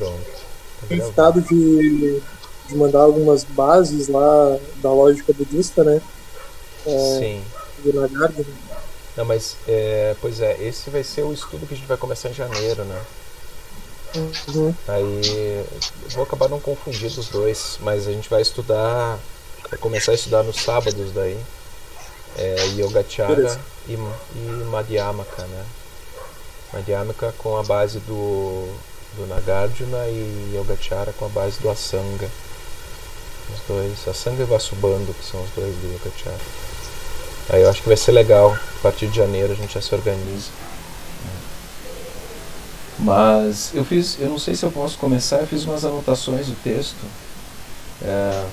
Pronto. Tá ficado de, de mandar algumas bases lá da lógica budista, né? É, Sim. do Nagarjuna. Não, mas, é, pois é, esse vai ser o estudo que a gente vai começar em janeiro, né? Uhum. Aí vou acabar não confundindo os dois, mas a gente vai estudar, vai começar a estudar nos sábados daí. É, Yogacara e, e Madhyamaka, né? Madhyamaka com a base do, do Nagarjuna e Yogacara com a base do Asanga. Os dois, Asanga e Vasubandhu, que são os dois do Yogacara. Aí eu acho que vai ser legal. A partir de janeiro a gente já se organiza. Mas eu fiz, eu não sei se eu posso começar, eu fiz umas anotações do texto. É,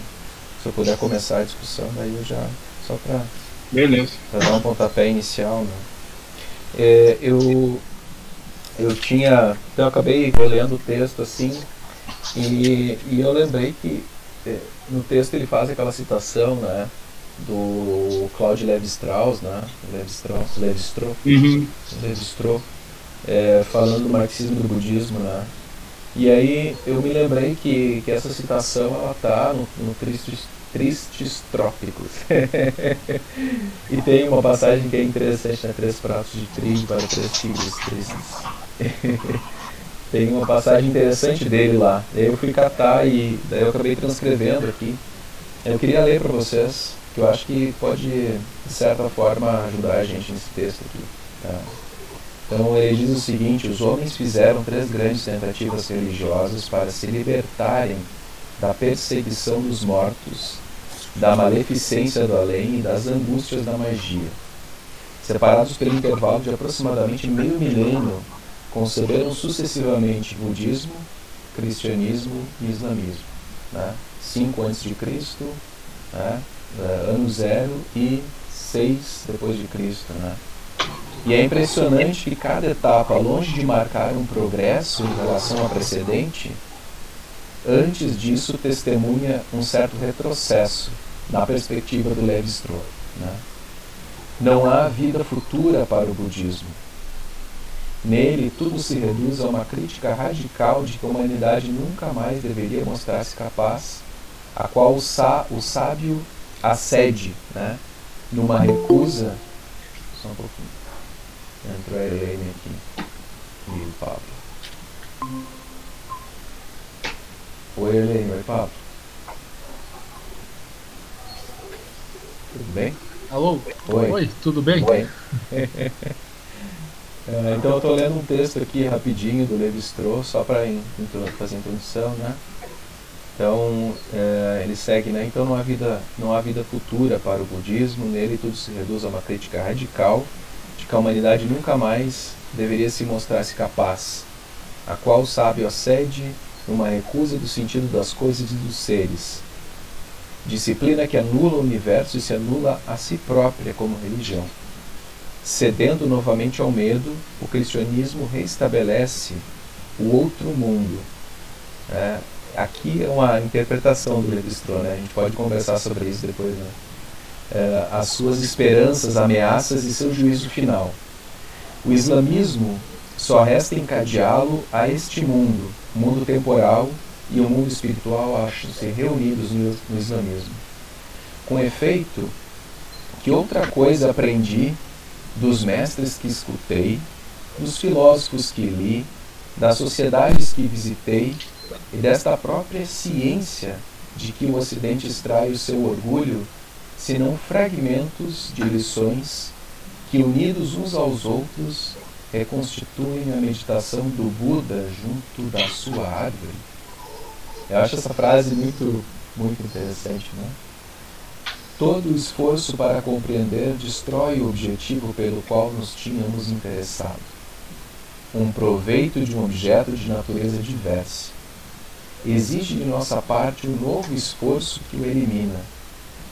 se eu puder começar a discussão, daí eu já. Só para Beleza. dar um pontapé inicial, né? É, eu, eu tinha. Então eu acabei relendo o texto assim, e, e eu lembrei que é, no texto ele faz aquela citação, né? Do Claude Levi-Strauss, né? Levi-Strauss, Levi-Strauss, Uhum. registrou é, falando do marxismo e do budismo, né? E aí eu me lembrei que, que essa citação ela tá no, no Tristes, Tristes Trópicos. e tem uma passagem que é interessante, né? Três pratos de trigo para três tigres tristes. tem uma passagem interessante dele lá. Eu fui catar e daí eu acabei transcrevendo aqui. Eu queria ler para vocês, que eu acho que pode, de certa forma, ajudar a gente nesse texto aqui. Tá? Então ele diz o seguinte: os homens fizeram três grandes tentativas religiosas para se libertarem da perseguição dos mortos, da maleficência do além e das angústias da magia. Separados pelo intervalo de aproximadamente meio milênio, conceberam sucessivamente budismo, cristianismo e islamismo. Né? 5 a.C., né? eh, ano zero e 6 depois de Cristo. Né? E é impressionante que cada etapa, longe de marcar um progresso em relação à precedente, antes disso testemunha um certo retrocesso na perspectiva do Levi-Strauss. Né? Não há vida futura para o budismo. Nele, tudo se reduz a uma crítica radical de que a humanidade nunca mais deveria mostrar-se capaz, a qual o, sá, o sábio acede, né? numa recusa. Só um pouquinho. Entrou a Helene aqui. E o Pablo. Oi, Helene. Oi, Pablo. Tudo bem? Alô? Oi. tudo bem? Oi. É, então eu estou lendo um texto aqui rapidinho do Levi Strauss, só para fazer a introdução, né? Então é, ele segue, né? Então não há vida, não há vida futura para o budismo. Nele tudo se reduz a uma crítica radical de que a humanidade nunca mais deveria se mostrar-se capaz, a qual o sábio acede numa recusa do sentido das coisas e dos seres. Disciplina que anula o universo e se anula a si própria como religião. Cedendo novamente ao medo, o cristianismo reestabelece o outro mundo. É, aqui é uma interpretação do Levi-Strauss, né? a gente pode conversar sobre isso depois. Né? É, as suas esperanças, ameaças e seu juízo final. O islamismo só resta encadeá-lo a este mundo, mundo temporal e o mundo espiritual acham-se reunidos no, no islamismo. Com efeito, que outra coisa aprendi dos mestres que escutei, dos filósofos que li, das sociedades que visitei e desta própria ciência de que o Ocidente extrai o seu orgulho, senão fragmentos de lições que, unidos uns aos outros, reconstituem a meditação do Buda junto da sua árvore. Eu acho essa frase muito, muito interessante, né? Todo esforço para compreender destrói o objetivo pelo qual nos tínhamos interessado. Um proveito de um objeto de natureza diversa. Exige de nossa parte um novo esforço que o elimina.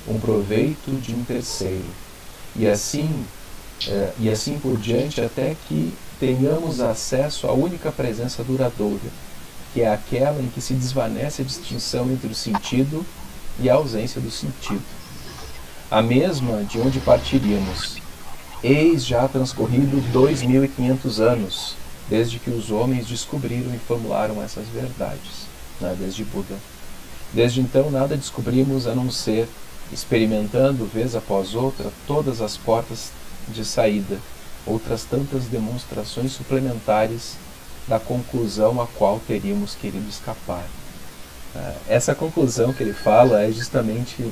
Um proveito de um terceiro. E assim, eh, e assim por diante até que tenhamos acesso à única presença duradoura, que é aquela em que se desvanece a distinção entre o sentido e a ausência do sentido a mesma de onde partiríamos. Eis já transcorrido dois mil e quinhentos anos, desde que os homens descobriram e formularam essas verdades, né, desde Buda. Desde então, nada descobrimos a não ser experimentando, vez após outra, todas as portas de saída, outras tantas demonstrações suplementares da conclusão a qual teríamos querido escapar. É, essa conclusão que ele fala é justamente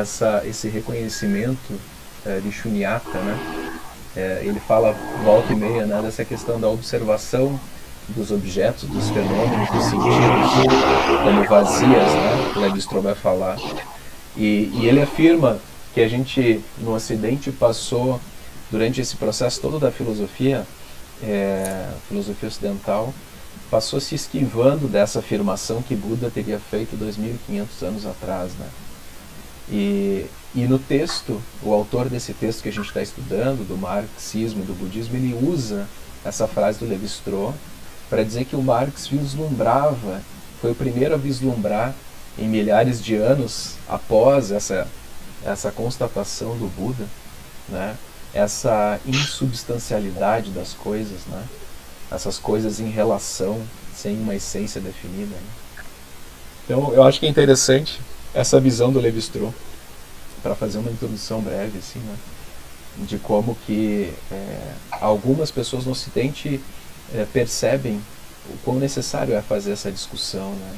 essa, esse reconhecimento é, de Shunyata, né? É, ele fala volta e meia né, dessa questão da observação dos objetos, dos fenômenos, dos sentidos, como vazias, né? Levi vai falar. E, e ele afirma que a gente, no Ocidente, passou, durante esse processo todo da filosofia, é, filosofia ocidental, passou se esquivando dessa afirmação que Buda teria feito 2.500 anos atrás. Né? E, e no texto, o autor desse texto que a gente está estudando, do marxismo e do budismo, ele usa essa frase do Levi-Strauss para dizer que o Marx vislumbrava, foi o primeiro a vislumbrar em milhares de anos após essa, essa constatação do Buda, né? essa insubstancialidade das coisas, né? essas coisas em relação, sem uma essência definida. Né? Então, eu acho que é interessante essa visão do Levi-Strauss, para fazer uma introdução breve, assim, né? de como que é, algumas pessoas no Ocidente é, percebem o quão necessário é fazer essa discussão, né?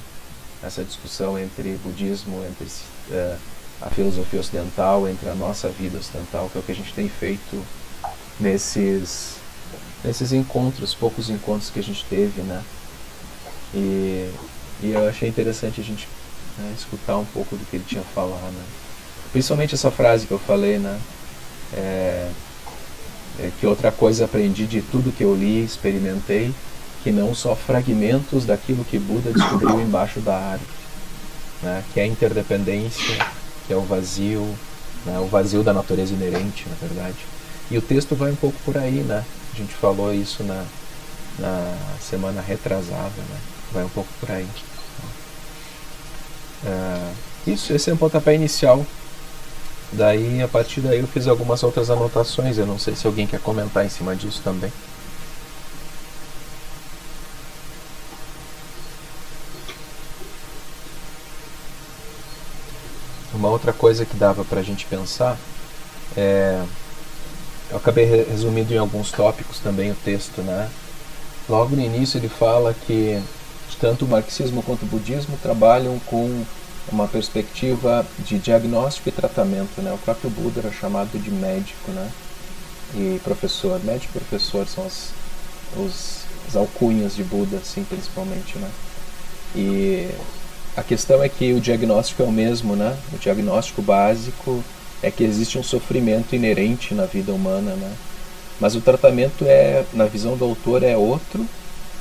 essa discussão entre budismo, entre uh, a filosofia ocidental, entre a nossa vida ocidental, que é o que a gente tem feito nesses nesses encontros, poucos encontros que a gente teve, né? E, e eu achei interessante a gente né, escutar um pouco do que ele tinha falado, né? Principalmente essa frase que eu falei, né? É, é que outra coisa aprendi de tudo que eu li, experimentei, que não só fragmentos daquilo que Buda descobriu embaixo da árvore, né? que é a interdependência, que é o vazio, né? o vazio da natureza inerente, na verdade. E o texto vai um pouco por aí, né? A gente falou isso na, na semana retrasada, né? Vai um pouco por aí. É, isso, esse é um pontapé inicial. Daí, a partir daí, eu fiz algumas outras anotações. Eu não sei se alguém quer comentar em cima disso também. Uma outra coisa que dava para a gente pensar é. Eu acabei resumindo em alguns tópicos também o texto, né? Logo no início ele fala que tanto o marxismo quanto o budismo trabalham com uma perspectiva de diagnóstico e tratamento, né? O próprio Buda era chamado de médico, né? E professor, médico e professor são as, os, as alcunhas de Buda, assim, principalmente, né? E a questão é que o diagnóstico é o mesmo, né? O diagnóstico básico é que existe um sofrimento inerente na vida humana, né? Mas o tratamento é, na visão do autor, é outro,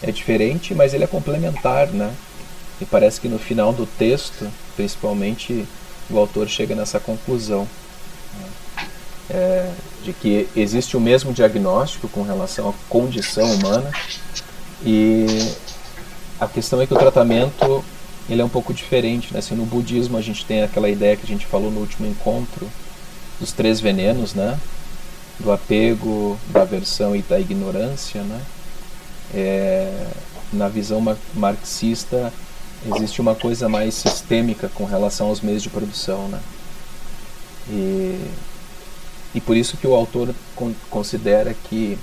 é diferente, mas ele é complementar, né? E parece que no final do texto, principalmente, o autor chega nessa conclusão né? é, de que existe o mesmo diagnóstico com relação à condição humana e a questão é que o tratamento ele é um pouco diferente. Né? Assim, no budismo a gente tem aquela ideia que a gente falou no último encontro dos três venenos, né? do apego, da aversão e da ignorância. Né? É, na visão marxista existe uma coisa mais sistêmica com relação aos meios de produção. Né? E, e por isso que o autor considera que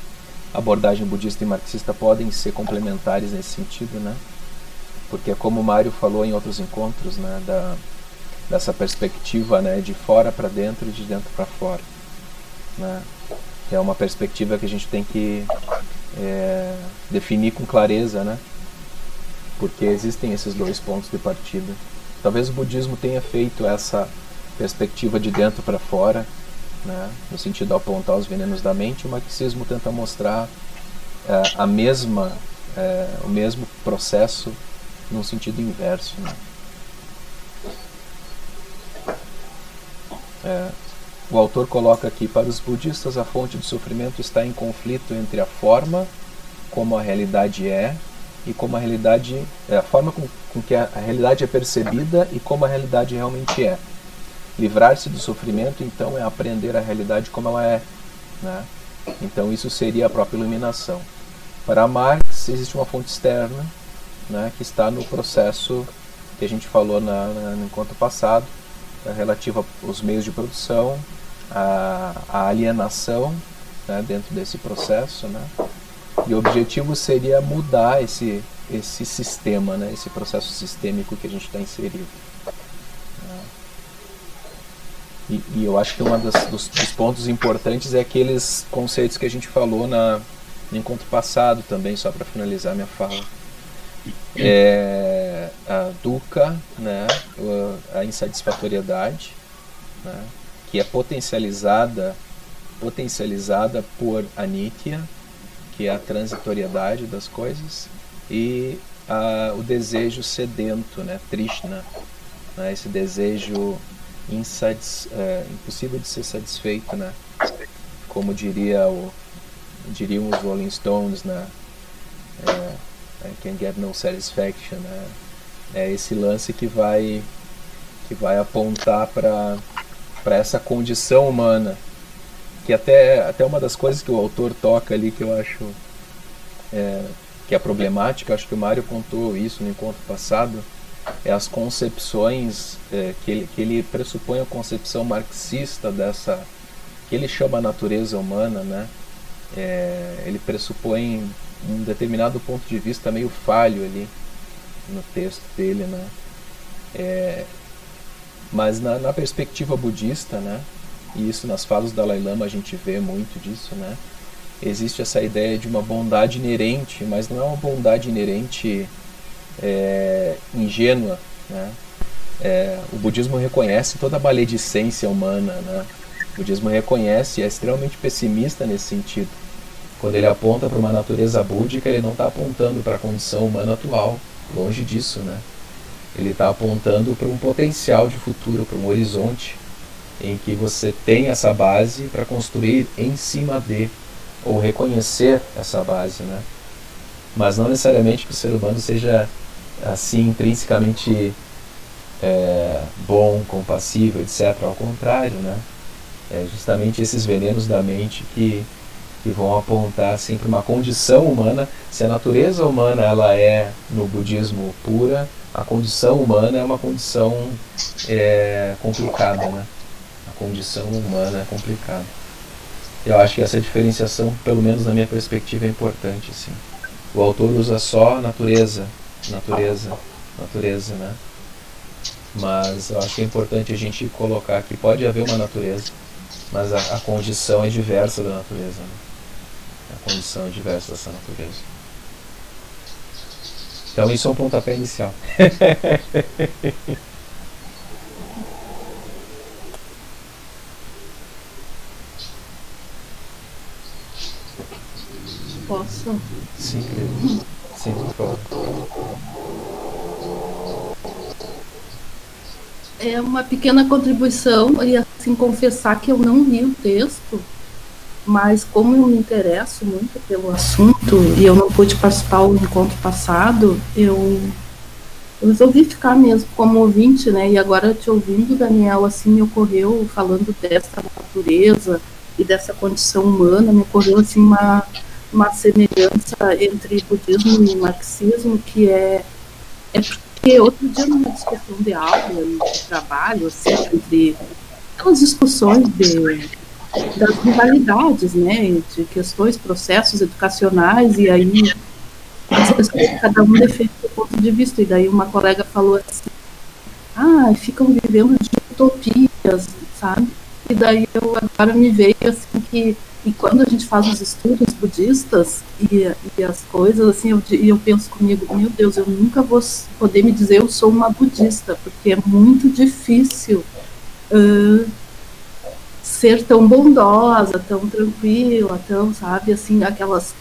abordagem budista e marxista podem ser complementares nesse sentido, né? porque é como o Mário falou em outros encontros, né, da, dessa perspectiva né, de fora para dentro e de dentro para fora. Né, que é uma perspectiva que a gente tem que é, definir com clareza, né, porque existem esses dois pontos de partida. Talvez o budismo tenha feito essa perspectiva de dentro para fora, né, no sentido de apontar os venenos da mente, o marxismo tenta mostrar é, a mesma, é, o mesmo processo num sentido inverso. Né? É, o autor coloca aqui: para os budistas, a fonte do sofrimento está em conflito entre a forma como a realidade é e como a realidade é a forma com, com que a, a realidade é percebida e como a realidade realmente é. Livrar-se do sofrimento, então, é aprender a realidade como ela é. Né? Então, isso seria a própria iluminação. Para Marx, existe uma fonte externa né, que está no processo que a gente falou na, na, no encontro passado, né, relativo aos meios de produção, a, a alienação né, dentro desse processo. Né, e o objetivo seria mudar esse, esse sistema, né, esse processo sistêmico que a gente está inserido. E, e, eu acho que um dos, dos, pontos importantes é aqueles conceitos que a gente falou na, no encontro passado também, só para finalizar minha fala. É a dukkha, né, a insatisfatoriedade, né, que é potencializada potencializada por anitya, que é a transitoriedade das coisas, e a, o desejo sedento, né, trishna, né, esse desejo insatis, é, impossível de ser satisfeito, né? Como diria o, diriam os Rolling Stones, né? É, I can get no satisfaction, né? É esse lance que vai que vai apontar para para essa condição humana, que até até uma das coisas que o autor toca ali que eu acho é, que é problemática, acho que o Mário contou isso no encontro passado, é as concepções é, que, ele, que ele pressupõe a concepção marxista dessa que ele chama natureza humana, né? É, ele pressupõe um determinado ponto de vista meio falho ali no texto dele, né? É, mas na, na, perspectiva budista, né? E isso nas falas do Dalai Lama a gente vê muito disso, né? Existe essa ideia de uma bondade inerente, mas não é uma bondade inerente é, ingênua. Né? É, o budismo reconhece toda a maledicência humana. Né? O budismo reconhece e é extremamente pessimista nesse sentido. Quando ele aponta para uma natureza búdica, ele não está apontando para a condição humana atual, longe disso. Né? Ele está apontando para um potencial de futuro, para um horizonte em que você tem essa base para construir em cima de, ou reconhecer essa base. Né? Mas não necessariamente que o ser humano seja assim intrinsecamente é, bom, compassivo, etc. Ao contrário, né? É justamente esses venenos da mente que, que vão apontar para uma condição humana. Se a natureza humana ela é no budismo pura, a condição humana é uma condição é, complicada, né? A condição humana é complicada. Eu acho que essa diferenciação, pelo menos na minha perspectiva, é importante. Assim. O autor usa só natureza natureza, natureza, né? Mas eu acho que é importante a gente colocar que pode haver uma natureza, mas a, a condição é diversa da natureza. Né? A condição diversa dessa natureza. Então isso é um pontapé inicial. Posso? Sim, querido. Sim, por favor. É uma pequena contribuição e assim confessar que eu não li o texto, mas como eu me interesso muito pelo assunto e eu não pude participar do encontro passado, eu, resolvi ficar mesmo como ouvinte, né? E agora te ouvindo, Daniel, assim me ocorreu falando dessa natureza e dessa condição humana, me ocorreu assim uma uma semelhança entre budismo e marxismo que é, é porque outro dia numa discussão de aula de trabalho assim, entre aquelas discussões de das rivalidades, né, de questões, processos educacionais e aí as pessoas, cada um defende o ponto de vista e daí uma colega falou assim, ah, ficam vivendo de utopias, sabe? E daí eu agora me veio assim que e quando a gente faz os estudos budistas e, e as coisas, assim, eu, eu penso comigo, meu Deus, eu nunca vou poder me dizer eu sou uma budista, porque é muito difícil uh, ser tão bondosa, tão tranquila, tão, sabe, assim, aquelas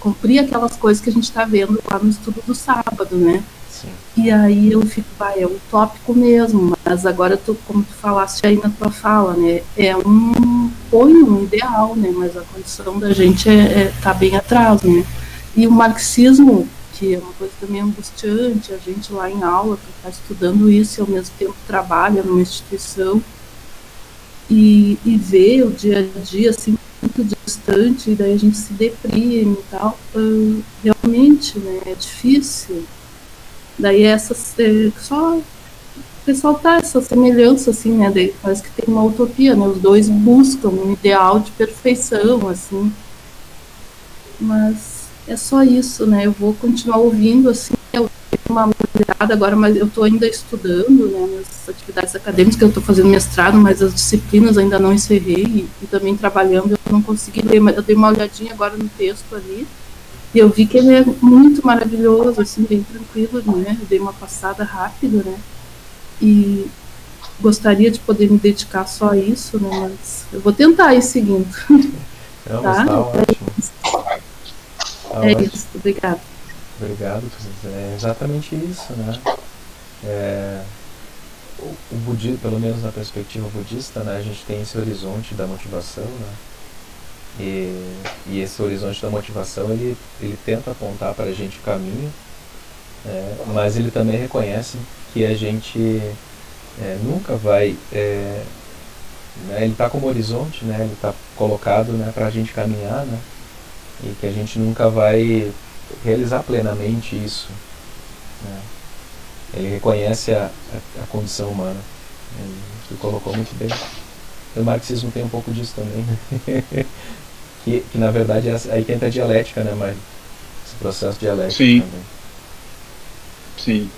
cumprir aquelas coisas que a gente está vendo lá no estudo do sábado, né? Sim. E aí eu fico, vai, é utópico mesmo, mas agora tu, como tu falaste aí na tua fala, né, é um põe um ideal, né, mas a condição da gente é, é tá bem atrás, né? E o marxismo, que é uma coisa também angustiante, a gente lá em aula está estudando isso e ao mesmo tempo trabalha numa instituição e, e vê o dia a dia assim muito distante, e daí a gente se deprime e tal, uh, realmente né, é difícil. Daí essas é, só ressaltar essa semelhança, assim, né? Parece que tem uma utopia, né? Os dois buscam um ideal de perfeição, assim. Mas é só isso, né? Eu vou continuar ouvindo, assim, eu uma olhada agora, mas eu estou ainda estudando, né? Nas atividades acadêmicas, eu estou fazendo mestrado, mas as disciplinas ainda não encerrei e, e, também trabalhando eu não consegui ler, mas eu dei uma olhadinha agora no texto ali e eu vi que ele é muito maravilhoso, assim, bem tranquilo, né? Eu dei uma passada rápida, né? E gostaria de poder me dedicar só a isso, né? Mas eu vou tentar ir seguindo. Tá? tá ótimo. É isso, obrigado. Obrigado, é exatamente isso, né? É, o, o budismo, pelo menos na perspectiva budista, né, a gente tem esse horizonte da motivação, né? E, e esse horizonte da motivação ele, ele tenta apontar para a gente o caminho, é, mas ele também reconhece que a gente é, nunca vai. É, né, ele está como horizonte, né, ele está colocado né, para a gente caminhar, né? e que a gente nunca vai realizar plenamente isso. Né? Ele reconhece a, a, a condição humana. Ele colocou muito bem. O marxismo tem um pouco disso também. Né? que, que na verdade é aí que entra a dialética, né, Mário? Esse processo dialético Sim. também. Sim.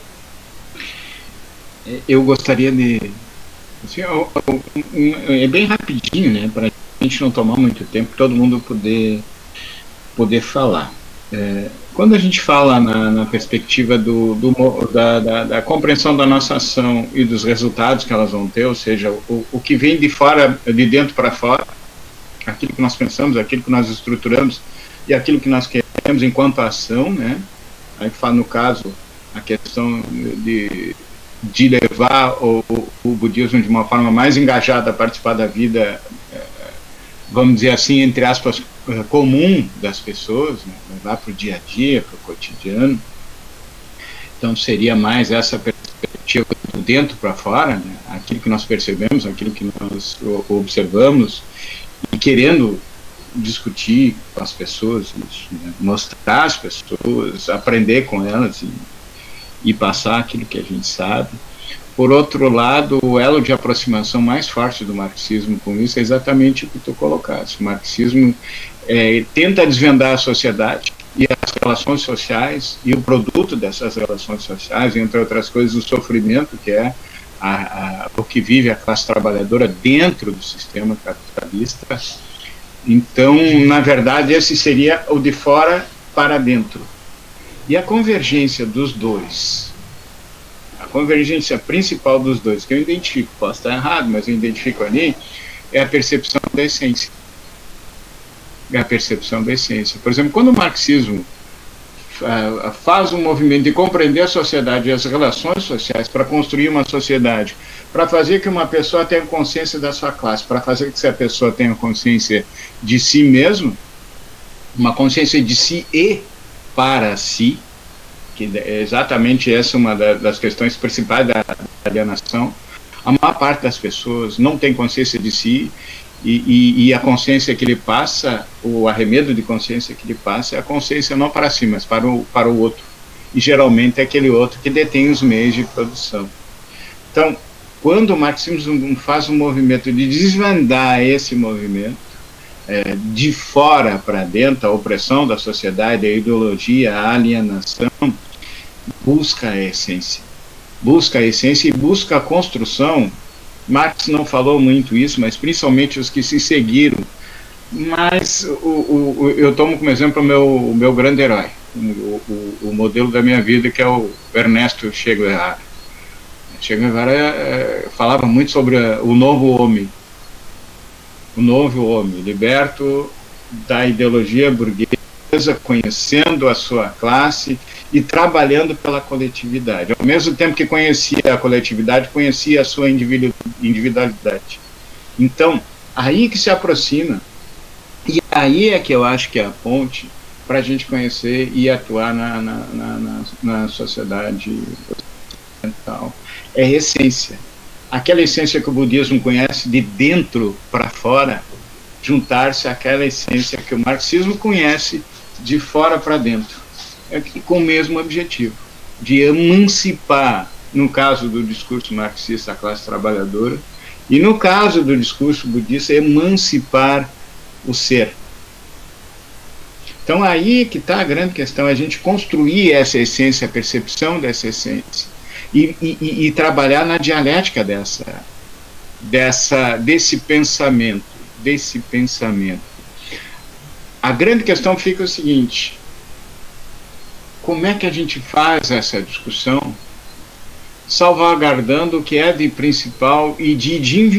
É, eu gostaria de. Assim, é bem rapidinho, né? Para a gente não tomar muito tempo, todo mundo poder poder falar. É, quando a gente fala na, na perspectiva do, do da, da, da, compreensão da nossa ação e dos resultados que elas vão ter, ou seja, o, o que vem de fora, de dentro para fora, aquilo que nós pensamos, aquilo que nós estruturamos e aquilo que nós queremos enquanto ação, né? Aí fala no caso a questão de, de levar o, o budismo de uma forma mais engajada a participar da vida, vamos dizer assim, entre aspas, eh, comum das pessoas, né, levar para o dia a dia, para o cotidiano. Então seria mais essa perspectiva do dentro para fora, né, aquilo que nós percebemos, aquilo que nós observamos e querendo discutir com as pessoas, né, mostrar às pessoas, aprender com elas e, e passar aquilo que a gente sabe. Por outro lado, o elo de aproximação mais forte do marxismo com isso é exatamente o que tu colocaste. O marxismo é, tenta desvendar a sociedade e as relações sociais e o produto dessas relações sociais, entre outras coisas, o sofrimento que é a, a, o que vive a classe trabalhadora dentro do sistema capitalista. Então, na verdade, esse seria o de fora para dentro. E a convergência dos dois convergência principal dos dois, que eu identifico, posso estar errado, mas eu identifico ali, é a percepção da essência. É a percepção da essência. Por exemplo, quando o marxismo uh, faz um movimento de compreender a sociedade e as relações sociais para construir uma sociedade, para fazer que uma pessoa tenha consciência da sua classe, para fazer que essa pessoa tenha consciência de si mesmo, uma consciência de si e para si, que é exatamente essa uma das questões principais da, alienação. A maior parte das pessoas não tem consciência de si e, e, e, a consciência que ele passa, o arremedo de consciência que ele passa é a consciência não para si, mas para o, para o outro. E geralmente é aquele outro que detém os meios de produção. Então, quando o marxismo faz um movimento de desvendar esse movimento, é, de fora para dentro, a opressão da sociedade, a ideologia, a alienação, busca a essência. Busca a essência e busca a construção. Marx não falou muito isso, mas principalmente os que se seguiram. Mas o, o, eu tomo como exemplo o meu, o meu grande herói, o, modelo da minha vida, que é o Ernesto Che Guevara. Che Guevara é, falava muito sobre o novo homem, o novo homem, liberto da ideologia burguesa, conhecendo a sua classe e trabalhando pela coletividade. Ao mesmo tempo que conhecia a coletividade, conhecia a sua individualidade. Então, aí que se aproxima, e aí é que eu acho que é a ponte para a gente conhecer e atuar na, na, na, na sociedade ocidental. É a essência. Aquela essência que o budismo conhece de dentro para fora, juntar-se àquela essência que o marxismo conhece de fora para dentro, com o mesmo objetivo, de emancipar, no caso do discurso marxista, a classe trabalhadora, e no caso do discurso budista, emancipar o ser. Então aí que está a grande questão, a gente construir essa essência, a percepção dessa essência, e, e, e trabalhar na dialética dessa, dessa, desse pensamento, desse pensamento. A grande questão fica o seguinte: como é que a gente faz essa discussão salvaguardando o que é de principal e de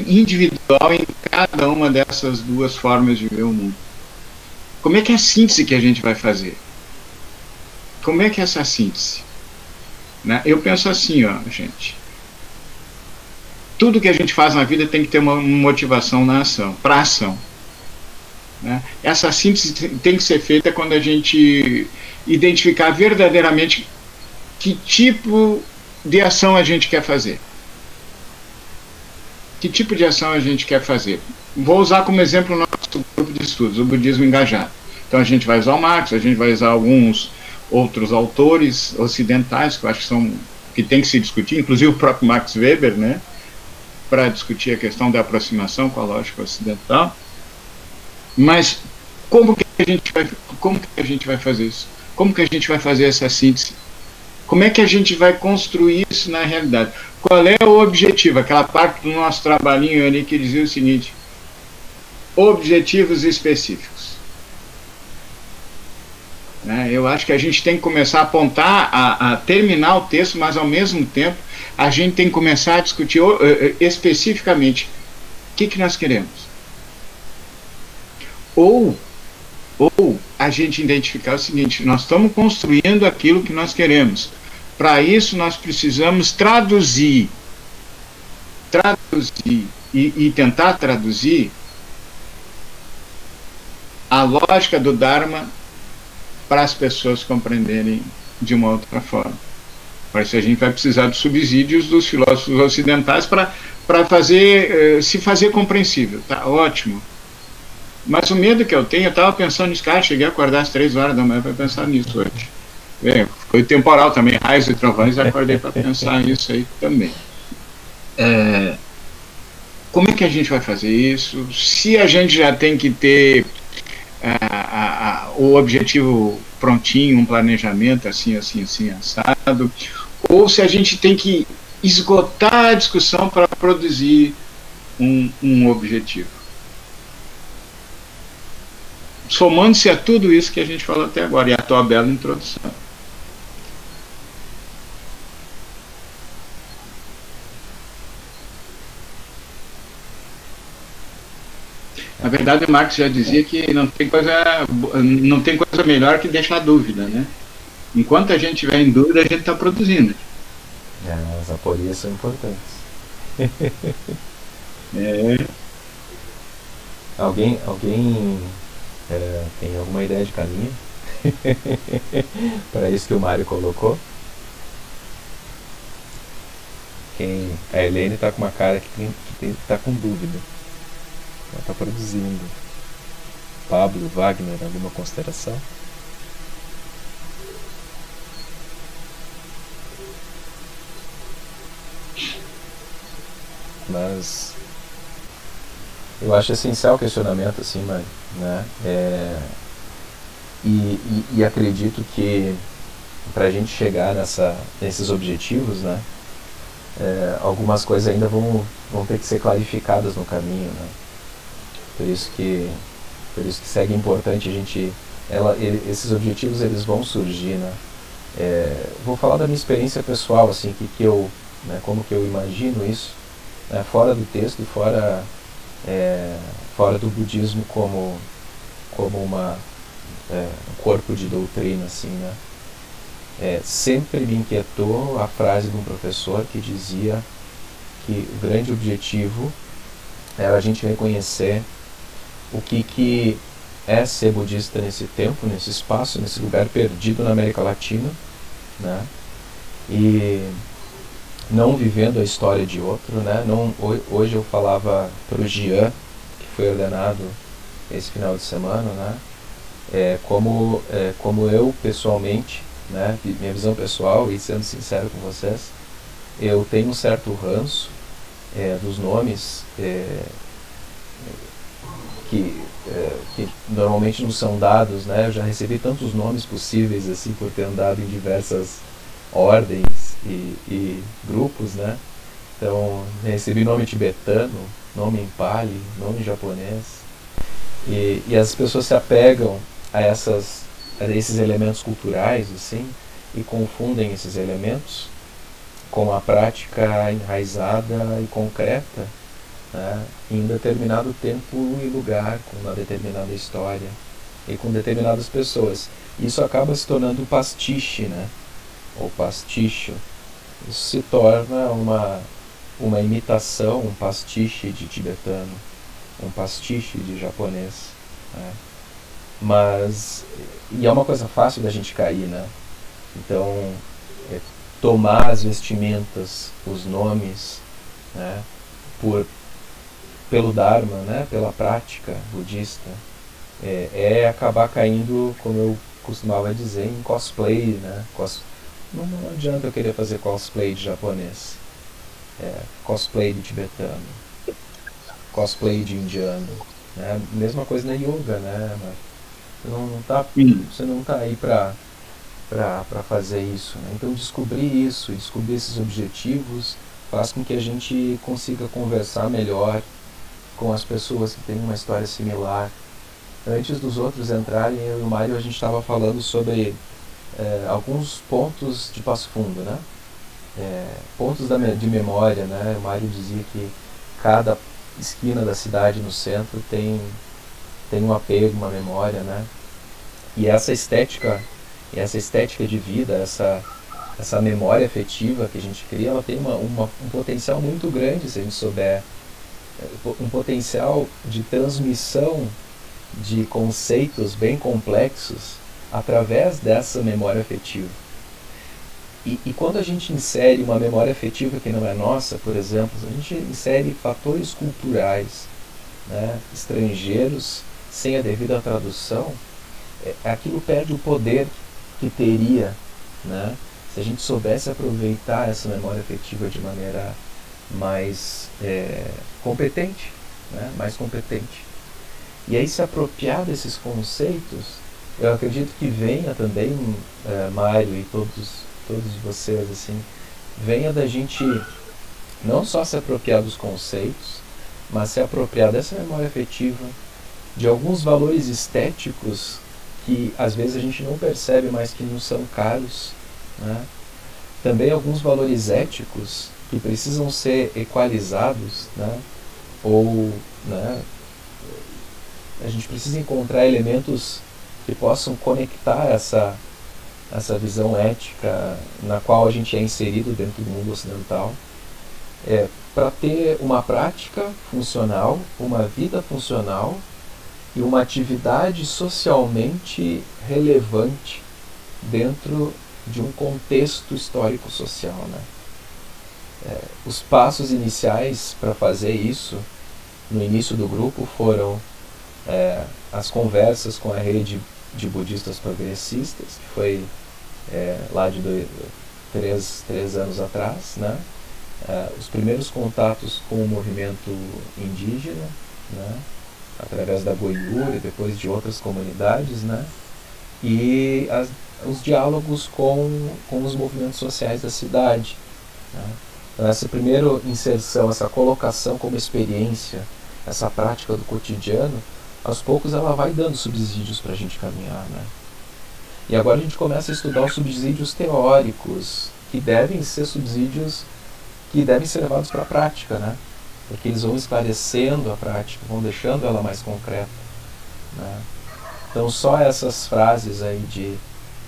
individual em cada uma dessas duas formas de ver o mundo? Como é que é a síntese que a gente vai fazer? Como é que é essa síntese? Né? Eu penso assim, ó, gente. Tudo que a gente faz na vida tem que ter uma motivação na ação, para ação. Né? Essa síntese tem que ser feita quando a gente identificar verdadeiramente que tipo de ação a gente quer fazer. Que tipo de ação a gente quer fazer? Vou usar como exemplo o nosso grupo de estudos, o budismo engajado. Então a gente vai usar o Marx, a gente vai usar alguns outros autores ocidentais que eu acho que são que tem que se discutir, inclusive o próprio Max Weber, né, para discutir a questão da aproximação com a lógica ocidental. Mas como que a gente vai como que a gente vai fazer isso? Como que a gente vai fazer essa síntese? Como é que a gente vai construir isso na realidade? Qual é o objetivo? Aquela parte do nosso trabalhinho ali que dizia o seguinte: objetivos específicos. Né? Eu acho que a gente tem que começar a apontar, a, a, terminar o texto, mas ao mesmo tempo a gente tem que começar a discutir uh, uh, especificamente o que, que nós queremos. Ou, ou a gente identificar o seguinte: nós estamos construindo aquilo que nós queremos. Para isso, nós precisamos traduzir, traduzir e, e tentar traduzir a lógica do Dharma para as pessoas compreenderem de uma outra forma. Isso a gente vai precisar dos subsídios dos filósofos ocidentais para fazer, eh, se fazer compreensível. Tá ótimo. Mas o medo que eu tenho, eu estava pensando nisso, cara, cheguei a acordar às três horas da manhã para pensar nisso hoje. Bem, foi temporal também, raios e trovões, acordei para pensar nisso aí também. É, como é que a gente vai fazer isso? Se a gente já tem que ter a, a, o objetivo prontinho, um planejamento assim, assim, assim, assado, ou se a gente tem que esgotar a discussão para produzir um, um objetivo. Somando-se a tudo isso que a gente falou até agora, e a tua bela introdução. Na verdade, o Marx já dizia que não tem coisa, não tem coisa melhor que deixar dúvida, né? Enquanto a gente estiver em dúvida, a gente está produzindo. É, as aporias são importantes. é. Alguém, alguém é, tem alguma ideia de caminho para isso que o Mário colocou? Quem, a Helene está com uma cara que está com dúvida. Ela está produzindo. Pablo, Wagner, alguma consideração? Mas eu acho essencial o questionamento assim, mas, né? É, e, e, e, acredito que para a gente chegar nessa, nesses objetivos, né? É, algumas coisas ainda vão, vão ter que ser clarificadas no caminho, né? Por isso que, por isso que segue importante a gente, ela, esses objetivos eles vão surgir, né? É, vou falar da minha experiência pessoal, assim, que, que eu, né, como que eu imagino isso, né, fora do texto e fora, é, fora do budismo como, como uma, é, um corpo de doutrina, assim, né? É, sempre me inquietou a frase de um professor que dizia que o grande objetivo era a gente reconhecer o que, que é ser budista nesse tempo, nesse espaço, nesse lugar perdido na América Latina, né? E não vivendo a história de outro, né? Não, hoje eu falava para o Gian, foi ordenado esse final de semana, né? É, como, é, como eu pessoalmente, né, minha visão pessoal e sendo sincero com vocês, eu tenho um certo ranço é, dos nomes é, que, é, que normalmente não são dados, né? Eu já recebi tantos nomes possíveis assim por ter andado em diversas ordens e, e grupos, né? Então recebi nome tibetano, nome em pali, nome japonês e, e as pessoas se apegam a essas a esses elementos culturais assim e confundem esses elementos com a prática enraizada e concreta né, em determinado tempo e lugar, com uma determinada história e com determinadas pessoas. Isso acaba se tornando um pastiche, né? ou pasticho. Isso se torna uma, uma imitação, um pastiche de tibetano, um pastiche de japonês. Né? Mas, e é uma coisa fácil da gente cair, né? Então, é, tomar as vestimentas, os nomes, né? por pelo Dharma, né, pela prática budista, é, é acabar caindo, como eu costumava dizer, em cosplay. Né, cos, não, não adianta eu querer fazer cosplay de japonês, é, cosplay de tibetano, cosplay de indiano. Né, mesma coisa na yoga, né? Você não, não tá, você não tá aí para para fazer isso. Né? Então descobrir isso, descobrir esses objetivos faz com que a gente consiga conversar melhor com as pessoas que têm uma história similar. Antes dos outros entrarem, eu e o Mário a gente estava falando sobre é, alguns pontos de Passo Fundo, né? É, pontos da, de memória, né? O Mário dizia que cada esquina da cidade no centro tem tem um apego, uma memória, né? E essa estética, essa estética de vida, essa essa memória afetiva que a gente cria, ela tem uma, uma, um potencial muito grande se a gente souber um potencial de transmissão de conceitos bem complexos através dessa memória afetiva. E, e, quando a gente insere uma memória afetiva que não é nossa, por exemplo, a gente insere fatores culturais né, estrangeiros sem a devida tradução, é, aquilo perde o poder que teria né, se a gente soubesse aproveitar essa memória afetiva de maneira mais é, competente, né? mais competente. E aí se apropriar desses conceitos, eu acredito que venha também, é, Mário e todos, todos vocês, assim, venha da gente não só se apropriar dos conceitos, mas se apropriar dessa memória afetiva, de alguns valores estéticos que às vezes a gente não percebe, mas que não são caros. Né? Também alguns valores éticos que precisam ser equalizados, né? ou né, a gente precisa encontrar elementos que possam conectar essa, essa visão ética na qual a gente é inserido dentro do mundo ocidental, é, para ter uma prática funcional, uma vida funcional e uma atividade socialmente relevante dentro de um contexto histórico-social. Né? É, os passos iniciais para fazer isso no início do grupo foram é, as conversas com a rede de budistas progressistas, que foi é, lá de dois, três, três anos atrás, né? É, os primeiros contatos com o movimento indígena, né? através da Goiura e depois de outras comunidades, né? e as, os diálogos com, com os movimentos sociais da cidade. Né? Então, essa primeira inserção, essa colocação como experiência, essa prática do cotidiano, aos poucos ela vai dando subsídios para a gente caminhar. Né? E agora a gente começa a estudar os subsídios teóricos, que devem ser subsídios que devem ser levados para a prática, né? porque eles vão esclarecendo a prática, vão deixando ela mais concreta. Né? Então só essas frases aí de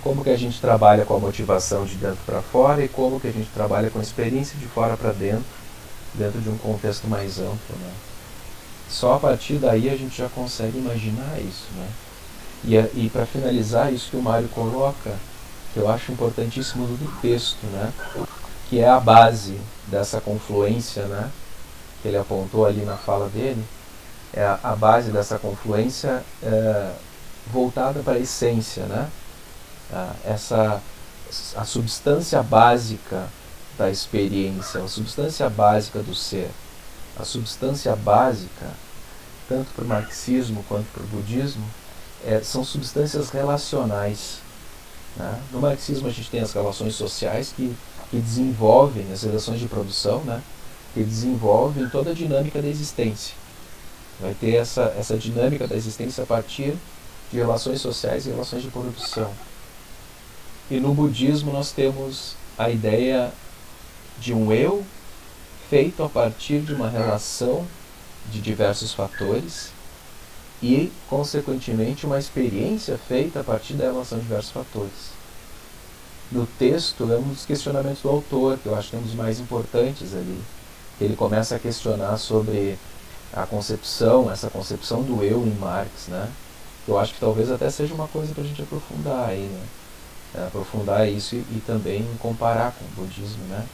como que a gente trabalha com a motivação de dentro para fora e como que a gente trabalha com a experiência de fora para dentro, dentro de um contexto mais amplo, né? Só a partir daí a gente já consegue imaginar isso, né? E, e para finalizar isso que o Mário coloca, que eu acho importantíssimo do texto, né? Que é a base dessa confluência, né? Que ele apontou ali na fala dele, é a, a base dessa confluência é, voltada para a essência, né? Essa a substância básica da experiência, a substância básica do ser, a substância básica, tanto para o marxismo quanto para o budismo, é, são substâncias relacionais. Né? No marxismo a gente tem as relações sociais que, que desenvolvem as relações de produção, né? que desenvolvem toda a dinâmica da existência. Vai ter essa, essa dinâmica da existência a partir de relações sociais e relações de produção. E no budismo nós temos a ideia de um eu feito a partir de uma relação de diversos fatores e, consequentemente, uma experiência feita a partir da relação de diversos fatores. No texto, é um dos questionamentos do autor, que eu acho que é um dos mais importantes ali. Ele começa a questionar sobre a concepção, essa concepção do eu em Marx, né? Eu acho que talvez até seja uma coisa para a gente aprofundar aí, né? É, aprofundar isso e, e, também comparar com o budismo, né?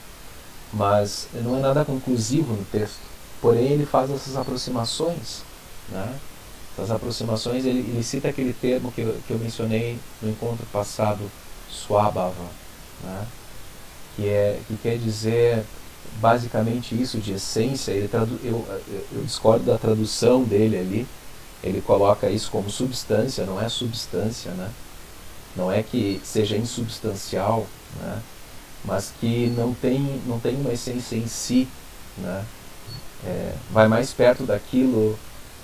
Mas não é nada conclusivo no texto. Porém, ele faz essas aproximações, né? Essas aproximações, ele, ele cita aquele termo que eu, que eu mencionei no encontro passado, swabhava, né? Que é que quer dizer basicamente isso de essência. Ele tradu eu, eu discordo da tradução dele ali. Ele coloca isso como substância, não é substância, né? Não é que seja insubstancial, né? mas que não tem, não tem uma essência em si. Né? É, vai mais perto daquilo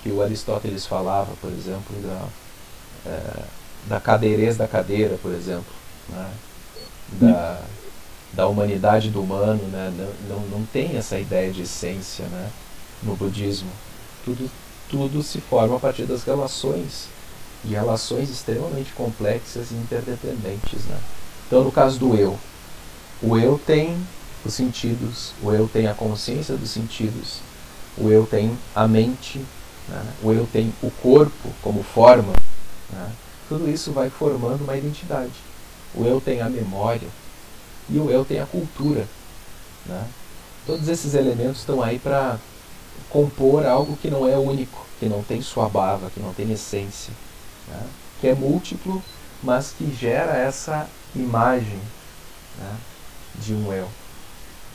que o Aristóteles falava, por exemplo, da, é, da cadeirez da cadeira, por exemplo, né? da, da humanidade do humano. Né? Não, não, não tem essa ideia de essência né? no budismo. Tudo, tudo se forma a partir das relações e relações extremamente complexas e interdependentes. Né? Então, no caso do eu, o eu tem os sentidos, o eu tem a consciência dos sentidos, o eu tem a mente, né? o eu tem o corpo como forma. Né? Tudo isso vai formando uma identidade. O eu tem a memória e o eu tem a cultura. Né? Todos esses elementos estão aí para compor algo que não é único, que não tem sua bava, que não tem essência né? que é múltiplo, mas que gera essa imagem né? de um eu.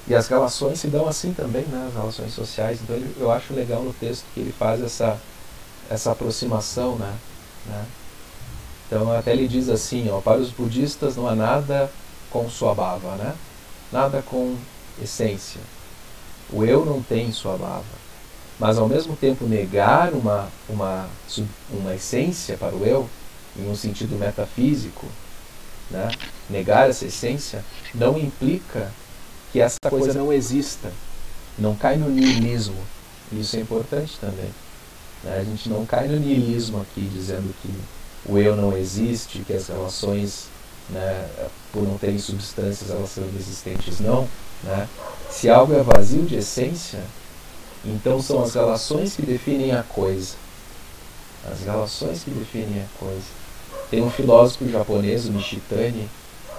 E as relações se dão assim também, né? as relações sociais. Então ele, eu acho legal no texto que ele faz essa, essa aproximação. Né? né? Então até ele diz assim, ó, para os budistas não há nada com sua bava, né? nada com essência. O eu não tem sua bava mas ao mesmo tempo negar uma, uma, uma essência para o eu, em um sentido metafísico, né? negar essa essência, não implica que essa coisa não exista, não cai no niilismo. Isso é importante também. Né? A gente não cai no niilismo aqui, dizendo que o eu não existe, que as relações, né, por não terem substâncias, elas são inexistentes. Não. Né? Se algo é vazio de essência, então são as relações que definem a coisa. As relações que definem a coisa. Tem um filósofo japonês, o Nishitani,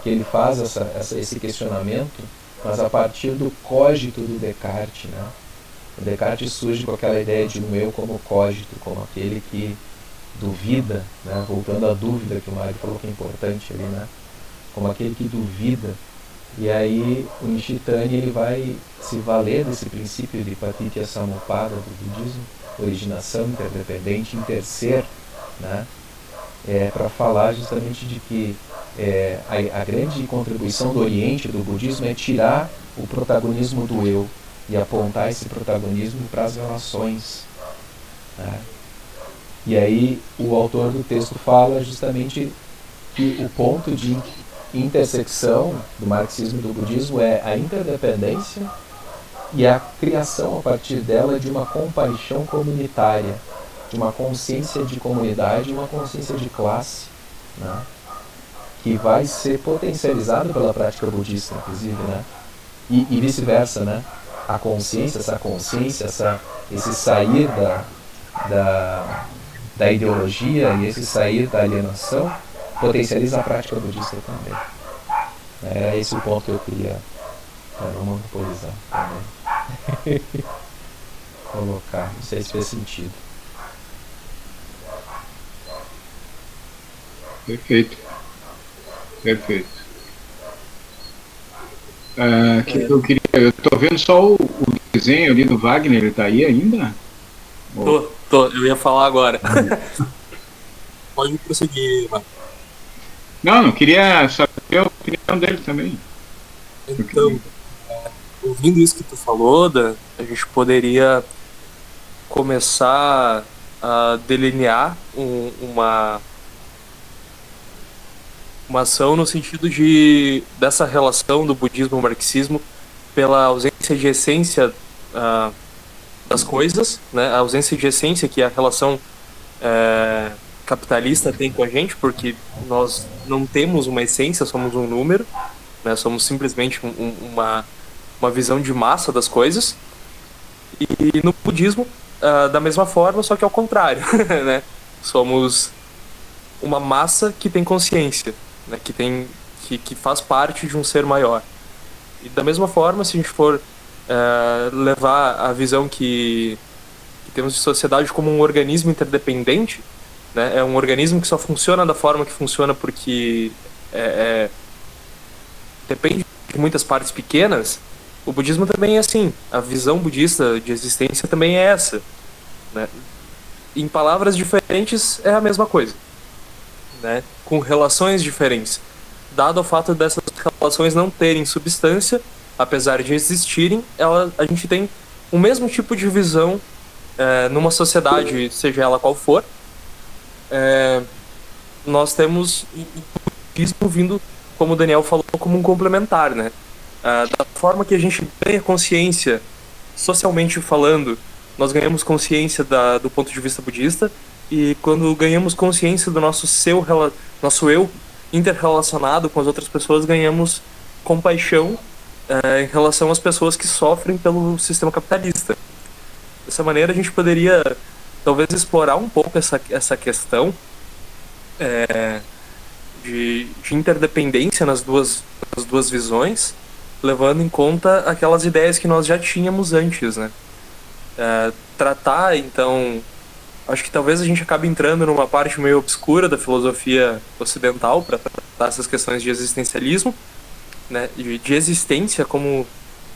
que ele faz essa, essa, esse questionamento, mas a partir do cogito do Descartes. Né? O Descartes surge com aquela ideia de um eu como cogito, como aquele que duvida, né? voltando à dúvida que o Mário falou que é importante ali, né? como aquele que duvida e aí o Nishitani ele vai se valer desse princípio de Patitya Samuppada do budismo, originação interdependente, interser, né? É, para falar justamente de que é, a, a, grande contribuição do Oriente, do budismo, é tirar o protagonismo do eu e apontar esse protagonismo para as relações. Né? E aí o autor do texto fala justamente que o ponto de intersecção do marxismo e do budismo é a interdependência e a criação a partir dela de uma compaixão comunitária, de uma consciência de comunidade, uma consciência de classe, né? que vai ser potencializado pela prática budista, inclusive, né? E, e vice-versa, né? A consciência, essa consciência, essa, esse sair da, da, da ideologia e esse sair da alienação potencializa a prática budista também. É esse o ponto que eu queria é, monopolizar também. Colocar, não sei se fez sentido. Perfeito. Perfeito. Uh, que eu queria. Eu tô vendo só o, o, desenho ali do Wagner, ele tá aí ainda? Tô, tô, eu ia falar agora. Pode prosseguir, Marcos. Não, não queria saber a opinião dele também. Então, é, ouvindo isso que tu falou, Dan, a gente poderia começar a delinear um, uma uma ação no sentido de dessa relação do budismo e marxismo pela ausência de essência uh, das coisas, né? A ausência de essência que a relação uh, capitalista tem com a gente, porque nós não temos uma essência, somos um número, né? Somos simplesmente um, uma uma visão de massa das coisas. E no budismo, uh, da mesma forma, só que ao contrário, né? Somos uma massa que tem consciência né, que tem que, que faz parte de um ser maior. E da mesma forma, se a gente for é, levar a visão que, que, temos de sociedade como um organismo interdependente, né, é um organismo que só funciona da forma que funciona porque é, é, depende de muitas partes pequenas, o budismo também é assim. A visão budista de existência também é essa. Né? Em palavras diferentes, é a mesma coisa né, com relações diferentes, dado o fato dessas relações não terem substância, apesar de existirem, ela, a gente tem o mesmo tipo de visão é, numa sociedade, seja ela qual for. É, nós temos o budismo vindo, como o Daniel falou, como um complementar, né? É, da forma que a gente ganha consciência, socialmente falando, nós ganhamos consciência da, do ponto de vista budista, e quando ganhamos consciência do nosso seu nosso eu interrelacionado com as outras pessoas, ganhamos compaixão é, em relação às pessoas que sofrem pelo sistema capitalista. Dessa maneira, a gente poderia talvez explorar um pouco essa, essa questão é, de, de, interdependência nas duas, nas duas visões, levando em conta aquelas ideias que nós já tínhamos antes, né? É, tratar, então, acho que talvez a gente acabe entrando numa parte meio obscura da filosofia ocidental para tratar essas questões de existencialismo, né, de, de, existência como,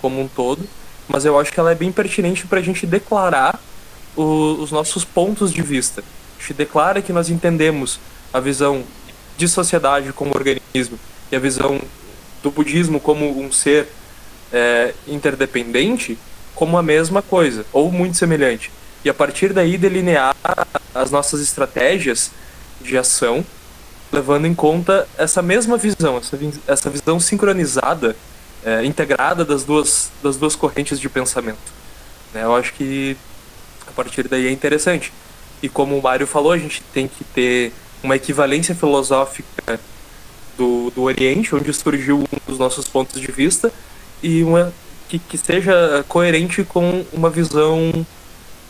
como um todo, mas eu acho que ela é bem pertinente para a gente declarar o, os nossos pontos de vista. A gente declara que nós entendemos a visão de sociedade como organismo e a visão do budismo como um ser é, interdependente como a mesma coisa, ou muito semelhante e a partir daí delinear as nossas estratégias de ação, levando em conta essa mesma visão, essa, essa visão sincronizada, é, integrada das duas, das duas correntes de pensamento. Né? Eu acho que a partir daí é interessante. E como o Mário falou, a gente tem que ter uma equivalência filosófica do, do Oriente, onde surgiu um dos nossos pontos de vista, e uma que, que seja coerente com uma visão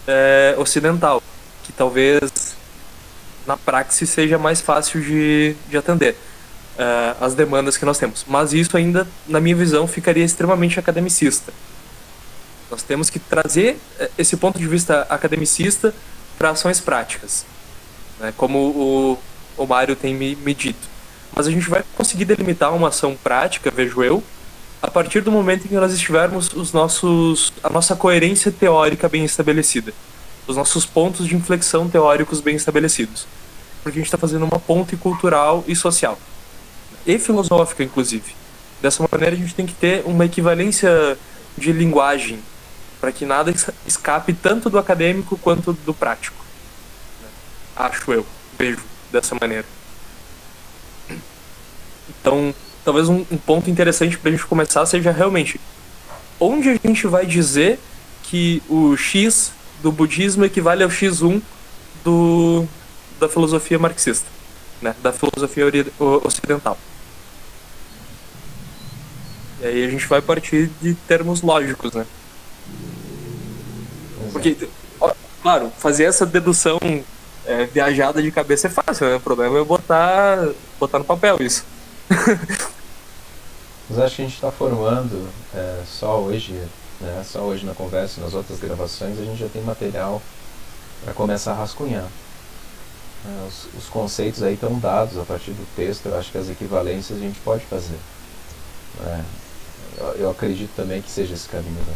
é, ocidental, que talvez na praxis seja mais fácil de, de atender é, as demandas que nós temos. Mas isso ainda, na minha visão, ficaria extremamente academicista. Nós temos que trazer é, esse ponto de vista academicista para ações práticas, né, como o, o Mário tem me, me dito. Mas a gente vai conseguir delimitar uma ação prática, vejo eu, a partir do momento em que nós estivermos os nossos, a nossa coerência teórica bem estabelecida, os nossos pontos de inflexão teóricos bem estabelecidos, porque a gente está fazendo uma ponte cultural e social e filosófica, inclusive. Dessa maneira, a gente tem que ter uma equivalência de linguagem para que nada escape tanto do acadêmico quanto do prático. Acho eu, vejo dessa maneira. Então, talvez um, um ponto interessante para a gente começar seja realmente onde a gente vai dizer que o X do budismo equivale ao X1 do, da filosofia marxista, né, da filosofia ocidental. E aí a gente vai partir de termos lógicos, né? Porque, ó, claro, fazer essa dedução é, viajada de cabeça é fácil, né? O problema é botar, botar no papel isso. Mas acho que a gente está formando é, só hoje, né, só hoje na conversa, nas outras gravações, a gente já tem material para começar a rascunhar. É, os, os, conceitos aí estão dados a partir do texto, eu acho que as equivalências a gente pode fazer. É, eu, eu, acredito também que seja esse caminho, né?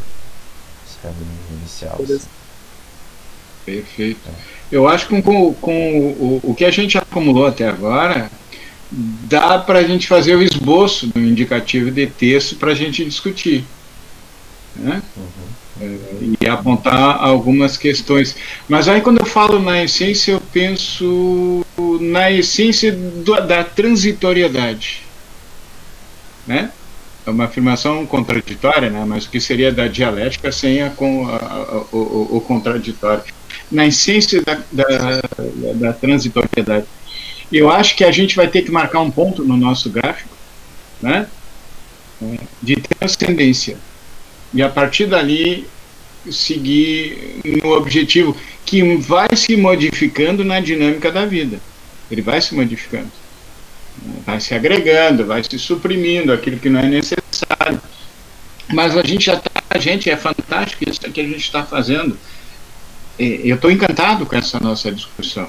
esse caminho inicial. Assim. Perfeito. Eu acho que com, com o, o que a gente acumulou até agora, dá para a gente fazer o esboço do indicativo de texto para a gente discutir. Né? Uhum. É, e apontar algumas questões. Mas aí, quando eu falo na essência, eu penso na essência do, da transitoriedade. Né? É uma afirmação contraditória, né? mas o que seria da dialética sem a, com, a, a, o, o, contraditório? Na essência da, da, da transitoriedade. Eu acho que a gente vai ter que marcar um ponto no nosso gráfico né? de transcendência e a partir dali seguir no objetivo que vai se modificando na dinâmica da vida. Ele vai se modificando, vai se agregando, vai se suprimindo aquilo que não é necessário. Mas a gente já está, a gente é fantástico isso que a gente está fazendo. Eu estou encantado com essa nossa discussão.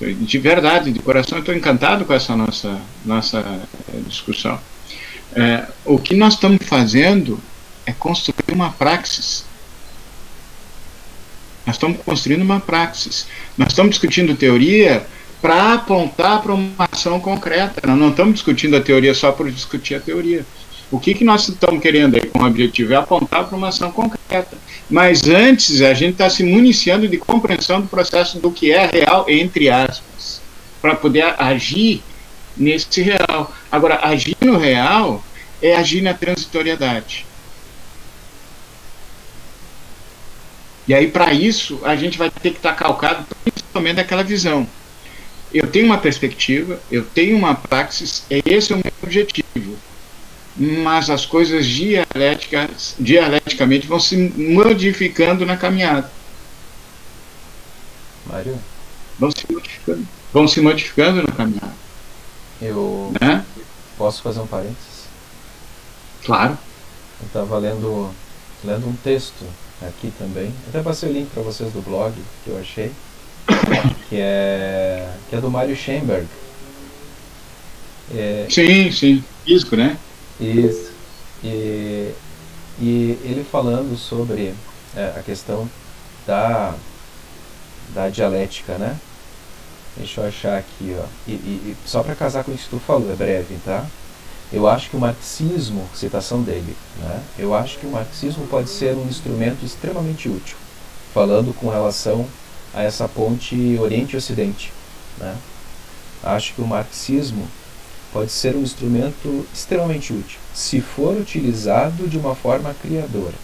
De verdade, de coração, estou encantado com essa nossa nossa eh, discussão. É, o que nós estamos fazendo é construir uma praxis. Nós estamos construindo uma praxis. Nós estamos discutindo teoria para apontar para uma ação concreta. Nós não estamos discutindo a teoria só por discutir a teoria. O que, que nós estamos querendo aí com o objetivo? É apontar para uma ação concreta. Mas antes, a gente está se municiando de compreensão do processo do que é real, entre aspas, para poder agir nesse real. Agora, agir no real é agir na transitoriedade. E aí, para isso, a gente vai ter que estar tá calcado principalmente daquela visão. Eu tenho uma perspectiva, eu tenho uma praxis, esse é o meu objetivo. Mas as coisas dialéticas, dialeticamente vão se modificando na caminhada. Mário? Vão se modificando. Vão se modificando na caminhada. Eu né? posso fazer um parênteses? Claro. Eu estava lendo, lendo um texto aqui também. Até passei o link para vocês do blog que eu achei, que é que é do Mário Schoenberg. É, sim, sim, físico, né? Isso. E, e ele falando sobre é, a questão da da dialética, né? Deixa eu achar aqui, ó. E, e, e só para casar com isso que tu falou, é breve, tá? Eu acho que o marxismo, citação dele, né, eu acho que o marxismo pode ser um instrumento extremamente útil, falando com relação a essa ponte Oriente-Ocidente. Né. Acho que o marxismo pode ser um instrumento extremamente útil, se for utilizado de uma forma criadora,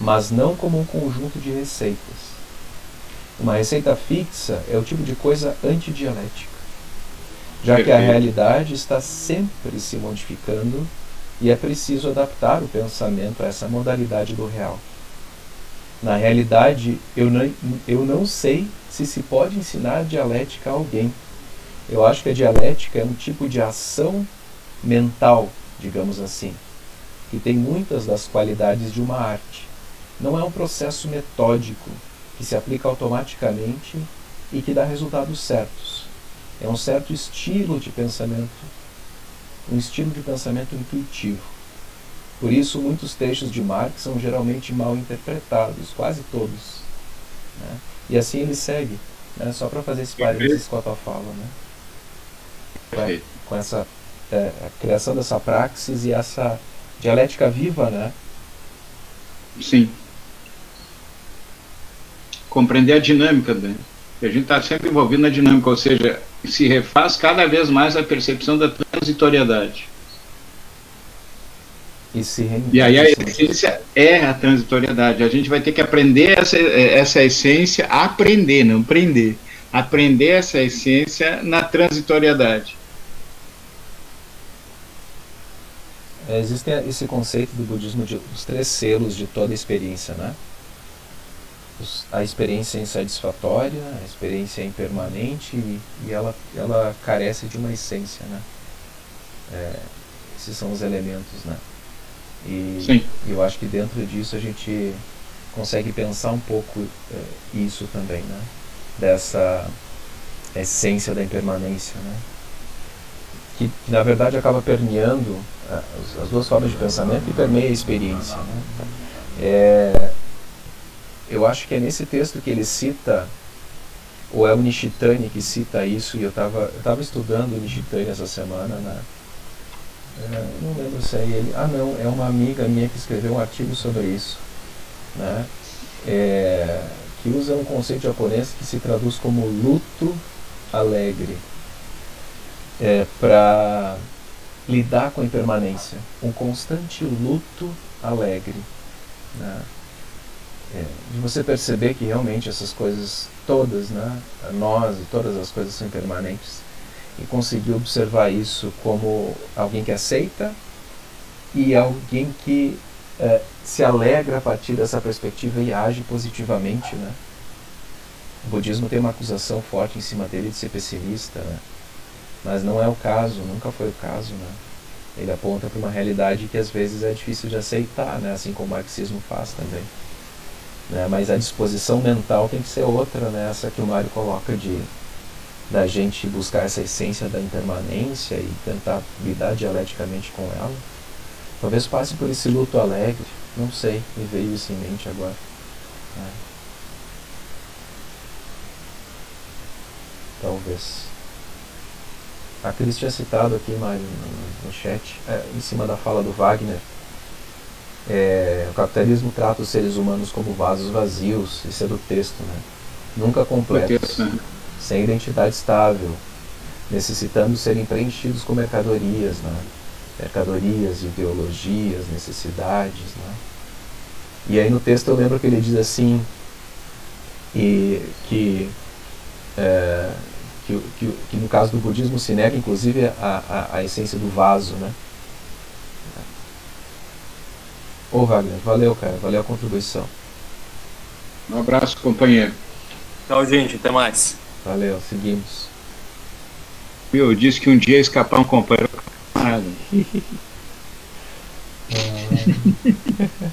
mas não como um conjunto de receitas. Uma receita fixa é o tipo de coisa antidialética já que a realidade está sempre se modificando e é preciso adaptar o pensamento a essa modalidade do real. Na realidade, eu não, eu não sei se se pode ensinar dialética a alguém. Eu acho que a dialética é um tipo de ação mental, digamos assim, que tem muitas das qualidades de uma arte. Não é um processo metódico que se aplica automaticamente e que dá resultados certos é um certo estilo de pensamento, um estilo de pensamento intuitivo. Por isso, muitos textos de Marx são geralmente mal interpretados, quase todos. Né? E assim ele segue, né? só para fazer esse parênteses com a tua fala. Né? Com, com essa é, criação dessa praxis e essa dialética viva, né? Sim. Compreender a dinâmica, né? A gente está sempre envolvido na dinâmica, ou seja, se refaz cada vez mais a percepção da transitoriedade. E, se e aí a essência é a transitoriedade. A gente vai ter que aprender essa, essa essência, aprender, não prender. Aprender essa essência na transitoriedade. É, existe esse conceito do budismo de, dos três selos de toda experiência, né? a experiência é insatisfatória, a experiência é impermanente e, e ela, ela carece de uma essência, né? É, esses são os elementos, né? E Sim. eu acho que dentro disso a gente consegue pensar um pouco é, isso também, né? dessa essência da impermanência, né? que, que na verdade acaba permeando as, duas formas de pensamento e permeia a experiência. Né? É, eu acho que é nesse texto que ele cita, ou é o Nishitani que cita isso, e eu estava eu tava estudando o Nishitani essa semana, né? É, não lembro se é ele. Ah, não, é uma amiga minha que escreveu um artigo sobre isso, né? É, que usa um conceito japonês que se traduz como luto alegre, é, para lidar com a impermanência, um constante luto alegre. Né? É, de você perceber que realmente essas coisas todas, né, nós e todas as coisas são impermanentes, e conseguir observar isso como alguém que aceita e alguém que é, se alegra a partir dessa perspectiva e age positivamente. Né? O budismo tem uma acusação forte em cima dele de ser pessimista, né? Mas não é o caso, nunca foi o caso. Né? Ele aponta para uma realidade que às vezes é difícil de aceitar, né? assim como o marxismo faz também. Né? Mas a disposição mental tem que ser outra, né? essa que o Mário coloca de da gente buscar essa essência da impermanência e tentar lidar dialeticamente com ela. Talvez passe por esse luto alegre, não sei, me veio isso em mente agora. É. Talvez. A Cris tinha citado aqui, Mário, no, no chat, é, em cima da fala do Wagner, é, o capitalismo trata os seres humanos como vasos vazios, isso é do texto, né? Nunca completos, né? sem identidade estável, necessitando serem preenchidos com mercadorias, né? mercadorias, ideologias, necessidades. Né? E aí no texto eu lembro que ele diz assim, e que, é, que, que, que, no caso do budismo se nega inclusive a, a, a essência do vaso. Né? Ô Wagner, valeu cara, valeu a contribuição. Um abraço companheiro. Tchau gente, até mais. Valeu, seguimos. Eu disse que um dia escapar um companheiro camarada.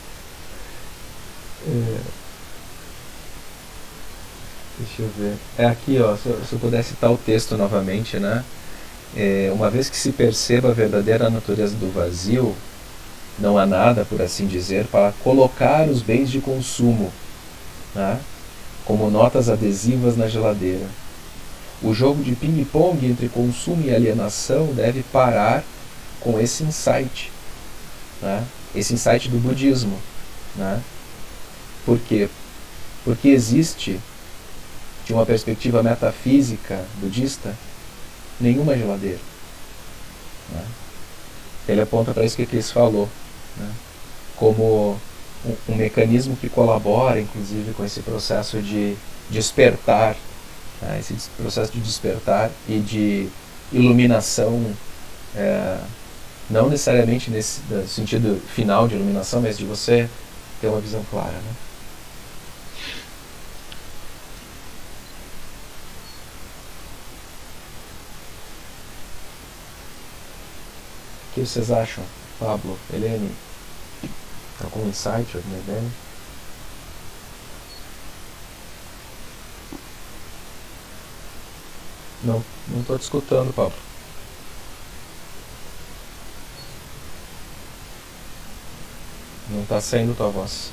é. Deixa eu ver. É aqui, ó. Se eu, se eu citar o texto novamente, né? É, uma vez que se perceba a verdadeira natureza do vazio, não há nada, por assim dizer, para colocar os bens de consumo, né? como notas adesivas na geladeira. O jogo de ping-pong entre consumo e alienação deve parar com esse insight, né? esse insight do budismo. Né? Por quê? Porque existe, de uma perspectiva metafísica budista, nenhuma geladeira. Né? Ele aponta para isso que Cris falou, né? como um, um mecanismo que colabora, inclusive, com esse processo de despertar né, esse processo de despertar e de iluminação, é, não necessariamente nesse sentido final de iluminação, mas de você ter uma visão clara. Né? O que vocês acham, Pablo, Helene? Algum insight, alguma ideia? Não, não estou te escutando, Pablo. Não está saindo tua voz.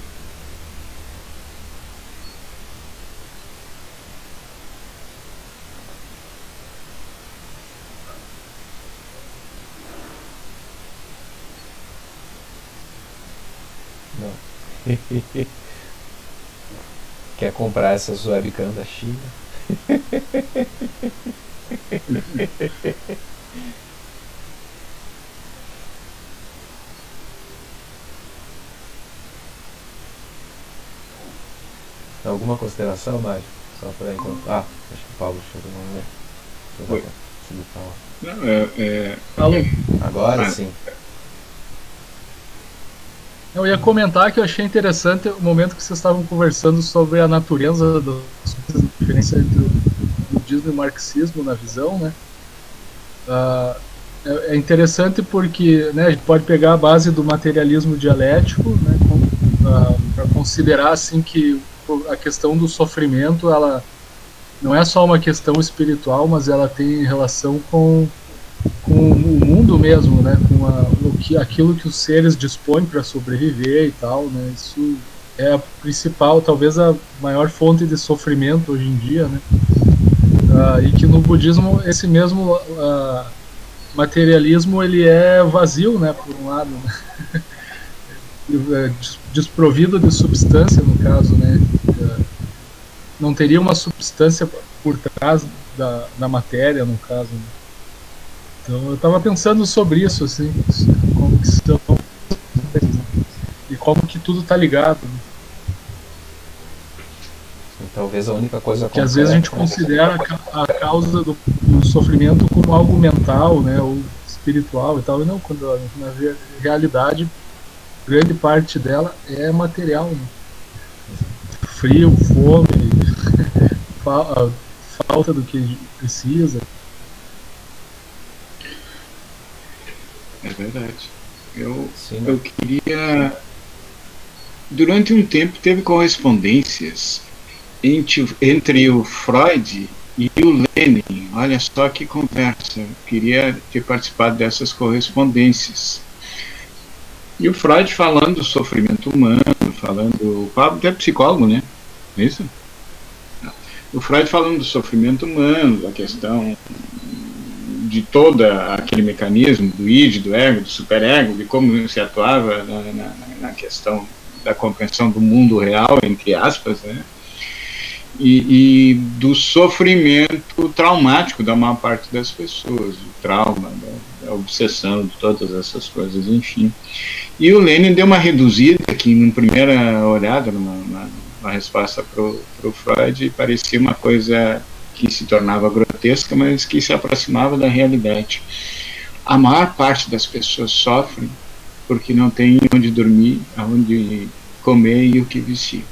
Não. Quer comprar essas webcam da China? Alguma consideração, Mário? Só para enquanto. Ah, acho que o Paulo chegou no momento. Não, é, é... Alô? Agora ah. sim. Eu ia comentar que eu achei interessante o momento que vocês estavam conversando sobre a natureza das coisas, a diferença entre o budismo e o marxismo na visão, né? Uh, é interessante porque né, a gente pode pegar a base do materialismo dialético né, uh, para considerar assim que a questão do sofrimento ela não é só uma questão espiritual, mas ela tem relação com, com o mundo mesmo, né? Com a, o que, aquilo que os seres dispõem para sobreviver e tal, né? Isso é a principal, talvez a maior fonte de sofrimento hoje em dia, né? Uh, e que no budismo esse mesmo uh, materialismo ele é vazio, né? Por um lado, né? É desprovido de substância no caso, né? Uh, não teria uma substância por trás da, da matéria, no caso. Né? Então eu estava pensando sobre isso, assim, como que são e como que tudo está ligado. Né? Talvez a única coisa que às vezes a gente considera a, causa do, do, sofrimento como algo mental, né, ou espiritual e tal, e não quando na realidade grande parte dela é material. Né? Frio, fome, falta do que precisa. É verdade. Eu, Sim, eu queria. Durante um tempo teve correspondências entre, entre o Freud e o Lenin. Olha só que conversa. Eu queria ter participado dessas correspondências. E o Freud falando do sofrimento humano, falando. O Pablo é psicólogo, né? É isso? o Freud falando do sofrimento humano, da questão de todo aquele mecanismo do id, do ego, do superego, de como se atuava na, na, na, questão da compreensão do mundo real, entre aspas, né? E, e, do sofrimento traumático da maior parte das pessoas, do trauma, da, da, obsessão, de todas essas coisas, enfim. E o Lenin deu uma reduzida aqui, numa primeira olhada, numa, numa uma resposta para o Freud parecia uma coisa que se tornava grotesca, mas que se aproximava da realidade. A maior parte das pessoas sofrem porque não tem onde dormir, aonde comer e o que vestir.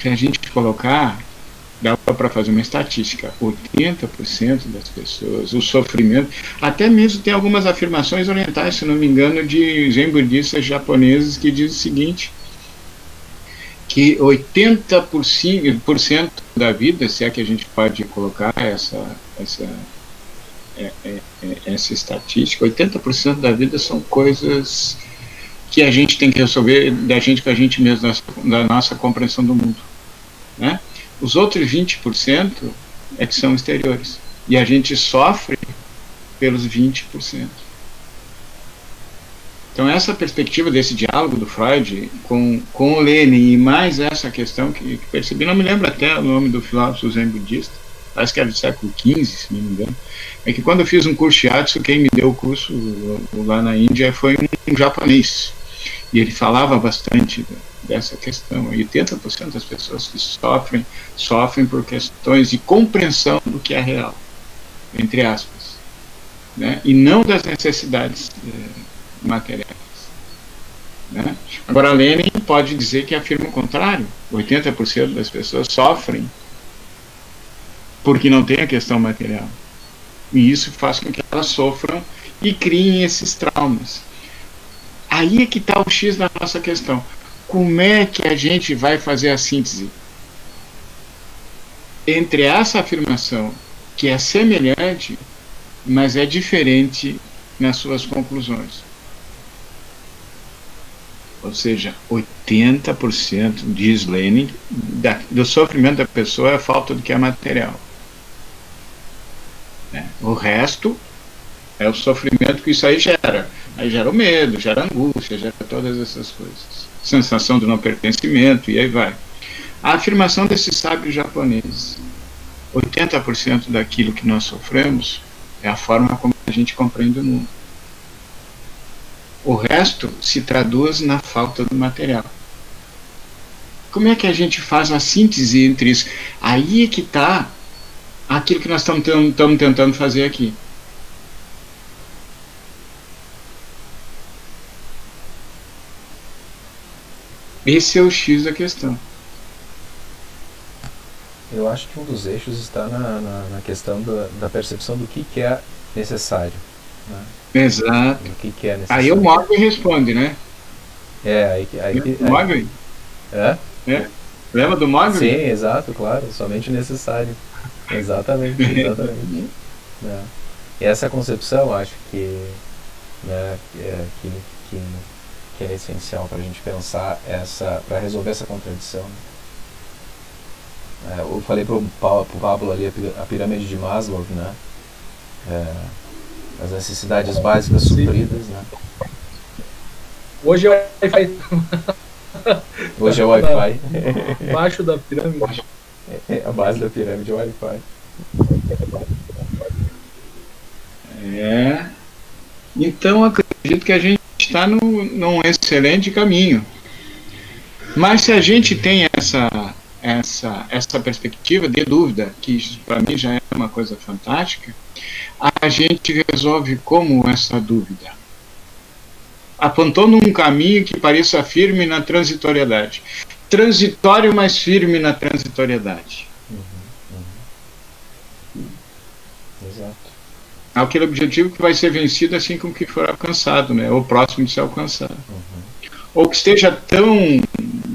Se a gente colocar, dá para fazer uma estatística, 80% das pessoas, o sofrimento, até mesmo tem algumas afirmações orientais, se não me engano, de zen budistas japoneses que diz o seguinte, que 80% da vida, se é que a gente pode colocar essa, essa, é, é, é essa estatística, 80% da vida são coisas que a gente tem que resolver da gente com a gente mesmo, da, da nossa compreensão do mundo. Né? Os outros 20% é que são exteriores. E a gente sofre pelos 20%. Então, essa perspectiva desse diálogo do Freud com, com o Lenin e mais essa questão que, que percebi, não me lembro até o nome do filósofo zen budista, acho que era do século XV, se não me engano, é que quando eu fiz um curso de Shiatsu, quem me deu o curso lá na Índia foi um, um japonês. E ele falava bastante dessa questão. E 80% das pessoas que sofrem, sofrem por questões de compreensão do que é real, entre aspas. Né? E não das necessidades. É, materiais. Né? Agora, Lenin pode dizer que afirma o contrário: 80% das pessoas sofrem porque não tem a questão material. E isso faz com que elas sofram e criem esses traumas. Aí é que está o X da nossa questão. Como é que a gente vai fazer a síntese entre essa afirmação, que é semelhante, mas é diferente nas suas conclusões? Ou seja, 80% diz Lenin da, do sofrimento da pessoa é a falta do que é material. Né? O resto é o sofrimento que isso aí gera. Aí gera o medo, gera angústia, gera todas essas coisas. Sensação de não pertencimento, e aí vai. A afirmação desses sábios japoneses: 80% daquilo que nós sofremos é a forma como a gente compreende o mundo. O resto se traduz na falta do material. Como é que a gente faz a síntese entre isso? Aí é que está aquilo que nós estamos tentando fazer aqui. Esse é o X da questão. Eu acho que um dos eixos está na, na, na questão da, da, percepção do que, que é necessário. Né? Exato. O que, que é necessário. Aí o Mogli responde, né? É, aí, aí, aí, Mogli? É? É. Lembra do Mogli? Sim, exato, claro, somente necessário. Exatamente, exatamente. né? E essa concepção, acho que, né, é, que, que, que é essencial para a gente pensar essa, para resolver essa contradição. É, eu falei para o Pablo ali a pirâmide de Maslow, né? É, as necessidades básicas supridas, né? Hoje é o Wi-Fi. Hoje é o Wi-Fi. Baixo da pirâmide. É, a base da pirâmide é o Wi-Fi. É. Então acredito que a gente está num excelente caminho. Mas se a gente tem essa, essa, essa perspectiva de dúvida, que para mim já é uma coisa fantástica, a gente resolve como essa dúvida? Apontou num caminho que pareça firme na transitoriedade. Transitório, mas firme na transitoriedade. Uhum, uhum. Exato. Aquele objetivo que vai ser vencido assim como que for alcançado, né? ou próximo de ser alcançado. Uhum. Ou que esteja tão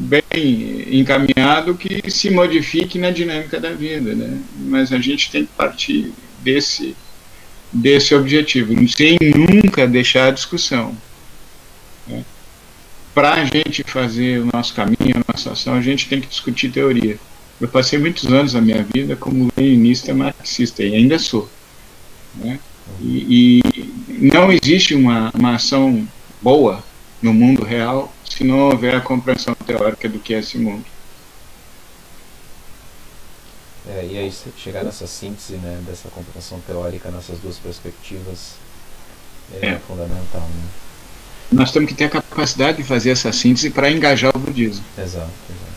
bem encaminhado que se modifique na dinâmica da vida. Né? Mas a gente tem que partir desse desse objetivo, sem nunca deixar a discussão. Né? Para a gente fazer o nosso caminho, a nossa ação, a gente tem que discutir teoria. Eu passei muitos anos da minha vida como leninista marxista, e ainda sou. Né? E, e, não existe uma, uma ação boa no mundo real se não houver a compreensão teórica do que é esse mundo. É, e aí chegar nessa síntese né, dessa compreensão teórica nessas duas perspectivas é, é. fundamental. Né? Nós temos que ter a capacidade de fazer essa síntese para engajar o budismo. Exato. exato.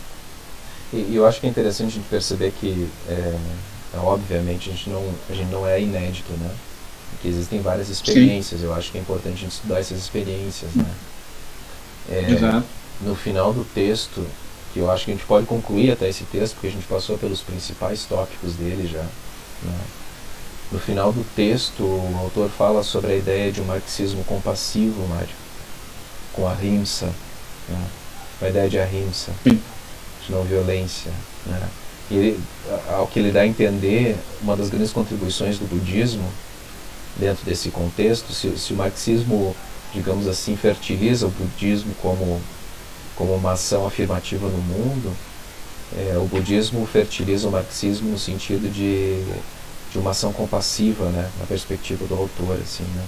E, e, eu acho que é interessante a gente perceber que, é, obviamente, a gente, não, a gente não é inédito, né? Que existem várias experiências. Sim. Eu acho que é importante a gente estudar essas experiências, né? É. No final do texto, que eu acho que a gente pode concluir até esse texto, porque a gente passou pelos principais tópicos dele já. Né? No final do texto, o autor fala sobre a ideia de um marxismo compassivo, Mário, com a rimsa, né? a ideia de ahimsa, de não violência. Né? E ele, ao que ele dá a entender, uma das grandes contribuições do budismo, dentro desse contexto, se, se o marxismo, digamos assim, fertiliza o budismo como como uma ação afirmativa no mundo, é, o budismo fertiliza o marxismo no sentido de, de uma ação compassiva, né, na perspectiva do autor, assim, né.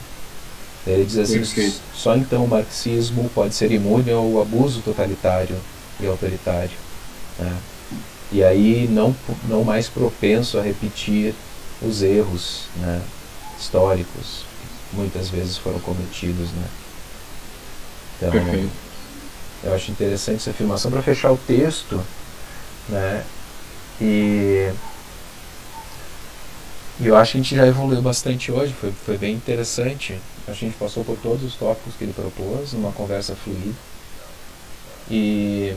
Ele diz assim, Perfeito. só então o marxismo pode ser imune ao abuso totalitário e autoritário, né, e aí não, não mais propenso a repetir os erros, né, históricos que muitas vezes foram cometidos, né. Então, Perfeito eu acho interessante essa afirmação para fechar o texto, né? E, e eu acho que a gente já evoluiu bastante hoje, foi, foi bem interessante. A gente passou por todos os tópicos que ele propôs, numa conversa fluida. E,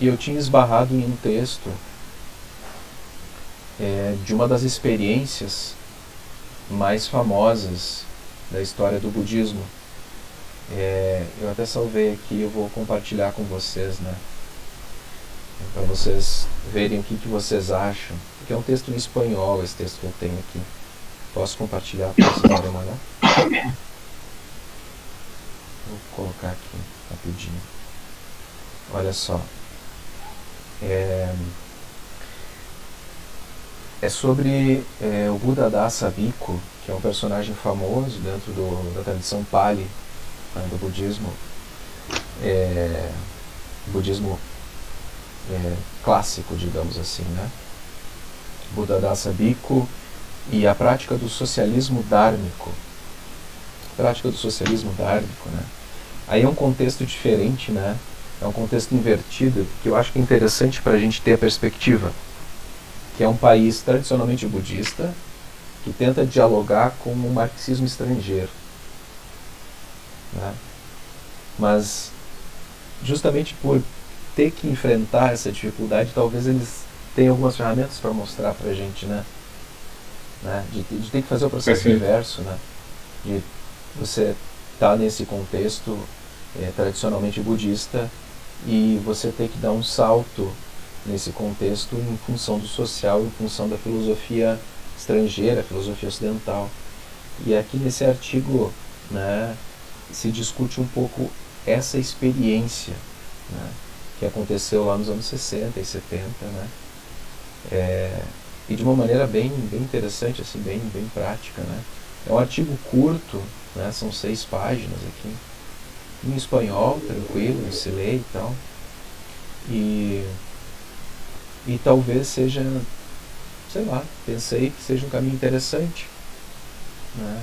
e eu tinha esbarrado em um texto é, de uma das experiências mais famosas da história do budismo, é, eu até salvei aqui, eu vou compartilhar com vocês, né? Para vocês verem o que, que vocês acham. Porque é um texto em espanhol, esse texto que eu tenho aqui. Posso compartilhar para vocês darem uma olhada? Vou colocar aqui rapidinho. Olha só. É, é sobre é, o Buda Dasa Bhikkhu, que é um personagem famoso dentro do, da tradição Pali né, do budismo, é, budismo é, clássico, digamos assim, né? Buddhadasa Bhikkhu e a prática do socialismo dármico. Prática do socialismo dármico, né? Aí é um contexto diferente, né? É um contexto invertido, que eu acho que é interessante para a gente ter a perspectiva. Que é um país tradicionalmente budista, que tenta dialogar com o marxismo estrangeiro. Né? Mas, justamente por ter que enfrentar essa dificuldade, talvez eles tenham algumas ferramentas para mostrar para a gente, né? né? De, de, ter que fazer o processo Perfeito. inverso, né? De você estar tá nesse contexto é, tradicionalmente budista e você ter que dar um salto nesse contexto em função do social, em função da filosofia estrangeira, filosofia ocidental. E aqui nesse artigo né, se discute um pouco essa experiência né, que aconteceu lá nos anos 60 e 70, né, é, e de uma maneira bem, bem interessante, assim, bem, bem prática. Né. É um artigo curto, né, são seis páginas aqui, em espanhol, tranquilo, se lê e tal. E, e talvez seja, sei lá, pensei que seja um caminho interessante né,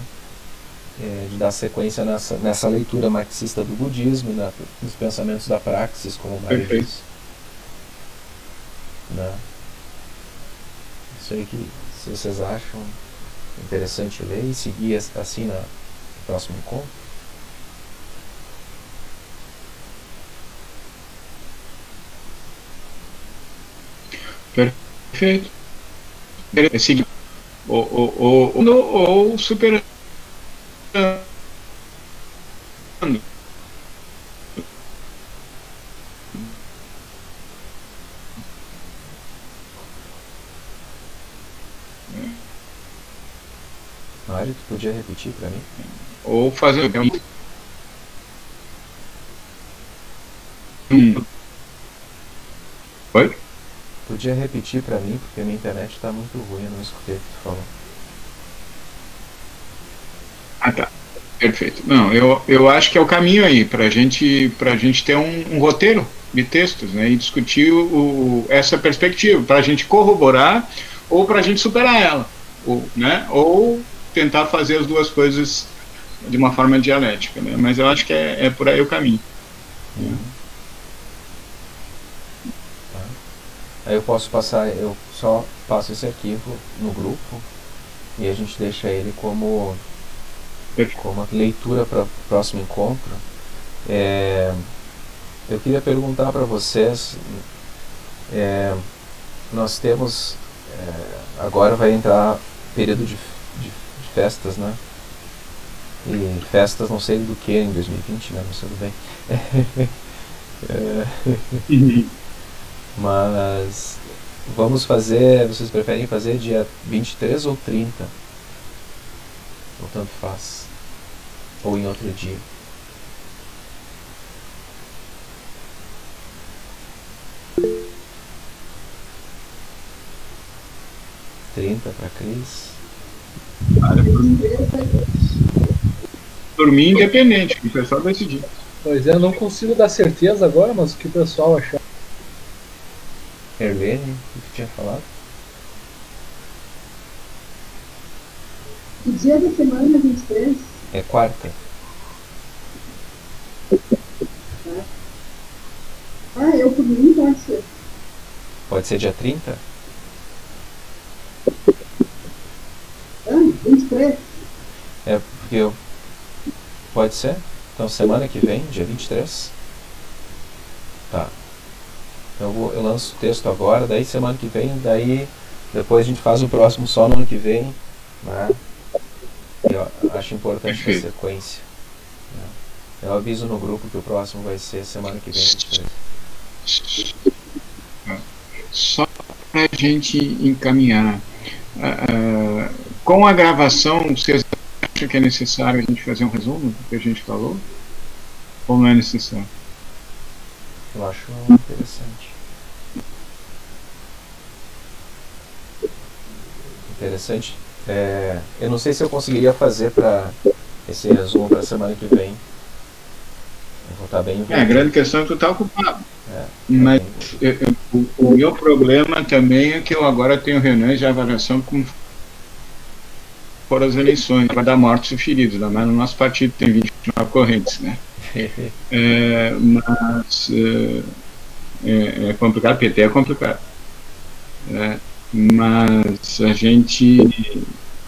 é, de dar sequência nessa, nessa leitura marxista do budismo, na, nos pensamentos da praxis, como o Mário disse. Né. Isso aí que, se vocês acham interessante ler e seguir assim na, no próximo encontro. Perfeito. É seguir ou, ou, ou, ou superando. Mário, tu podia repetir para mim? Ou fazer um. Oi? Podia repetir para mim, porque a minha internet está muito ruim, eu não escutei o que tu falou. Ah, tá. Perfeito. Não, eu, eu acho que é o caminho aí, para gente, a gente ter um, um, roteiro de textos né, e discutir o, o essa perspectiva, para a gente corroborar ou para a gente superar ela. Ou, né, ou tentar fazer as duas coisas de uma forma dialética. Né, mas eu acho que é, é por aí o caminho. Uhum. Aí eu posso passar, eu só passo esse arquivo no grupo e a gente deixa ele como, como leitura para o próximo encontro. É, eu queria perguntar para vocês, é, nós temos, é, agora vai entrar período de, de, de, festas, né? E festas não sei do que em 2020, né? Mas tudo bem. é. Mas vamos fazer, vocês preferem fazer dia 23 ou 30? Ou tanto faz? Ou em outro dia? Trinta para Cris. Por mim, independente, o pessoal vai decidir. Pois é, eu não consigo dar certeza agora, mas o que o pessoal achar. Erlene, o que tinha falado? O dia da semana 23? É quarta. Ah, eu por mim pode ser. Pode ser dia 30? Ah, 23. É, porque eu. Pode ser? Então semana que vem, dia 23? Tá. Então eu, vou, eu lanço o texto agora, daí semana que vem, daí depois a gente faz o próximo só no ano que vem. Né? Eu acho importante a sequência. Né? Eu aviso no grupo que o próximo vai ser semana que vem. Só para a gente encaminhar. Uh, com a gravação, vocês acham que é necessário a gente fazer um resumo do que a gente falou? Ou não é necessário? Eu acho interessante. Interessante. É, eu não sei se eu conseguiria fazer para esse resumo para a semana que vem. Eu vou estar bem envolvido. É, a grande questão é que tu está ocupado. É, tá Mas eu, eu, o, o, meu problema também é que eu agora tenho reuniões de avaliação com foram as eleições, vai dar mortos e feridos, né? mas no nosso partido tem 29 correntes, né? é, mas é, é, é, complicado, PT é complicado. É, mas a gente.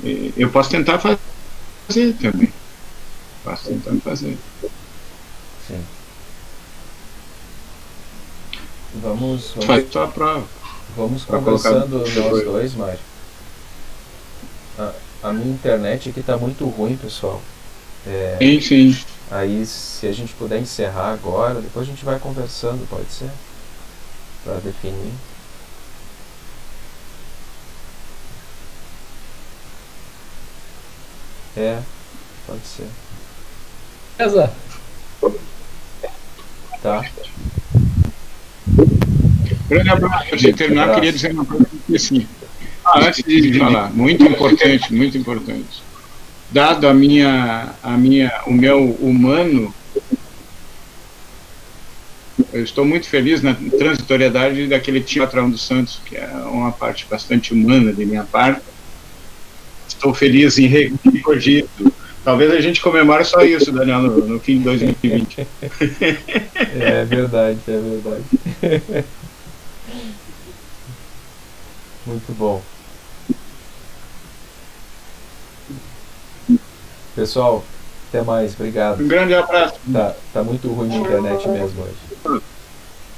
É, eu posso tentar fazer também. Posso tentar fazer. Sim. Vamos. vamos Faz sua prova. Vamos conversando nós dois, Mário. A, a minha internet aqui está muito ruim, pessoal. É, sim, sim. Aí, se a gente puder encerrar agora, depois a gente vai conversando, pode ser? Para definir. É, pode ser. Beleza. Tá. Grande abraço. Antes de terminar, queria dizer uma coisa assim. Ah, antes de falar, muito importante, muito importante. Dado a minha, a minha, o meu humano, eu estou muito feliz na transitoriedade daquele tio patrão dos Santos, que é uma parte bastante humana de minha parte. Estou feliz em recorrer. Talvez a gente comemore só isso, Daniel, no, no fim de 2020. É verdade, é verdade. Muito bom. Pessoal, até mais. Obrigado. Um grande abraço. Tá, tá muito ruim a internet mesmo hoje.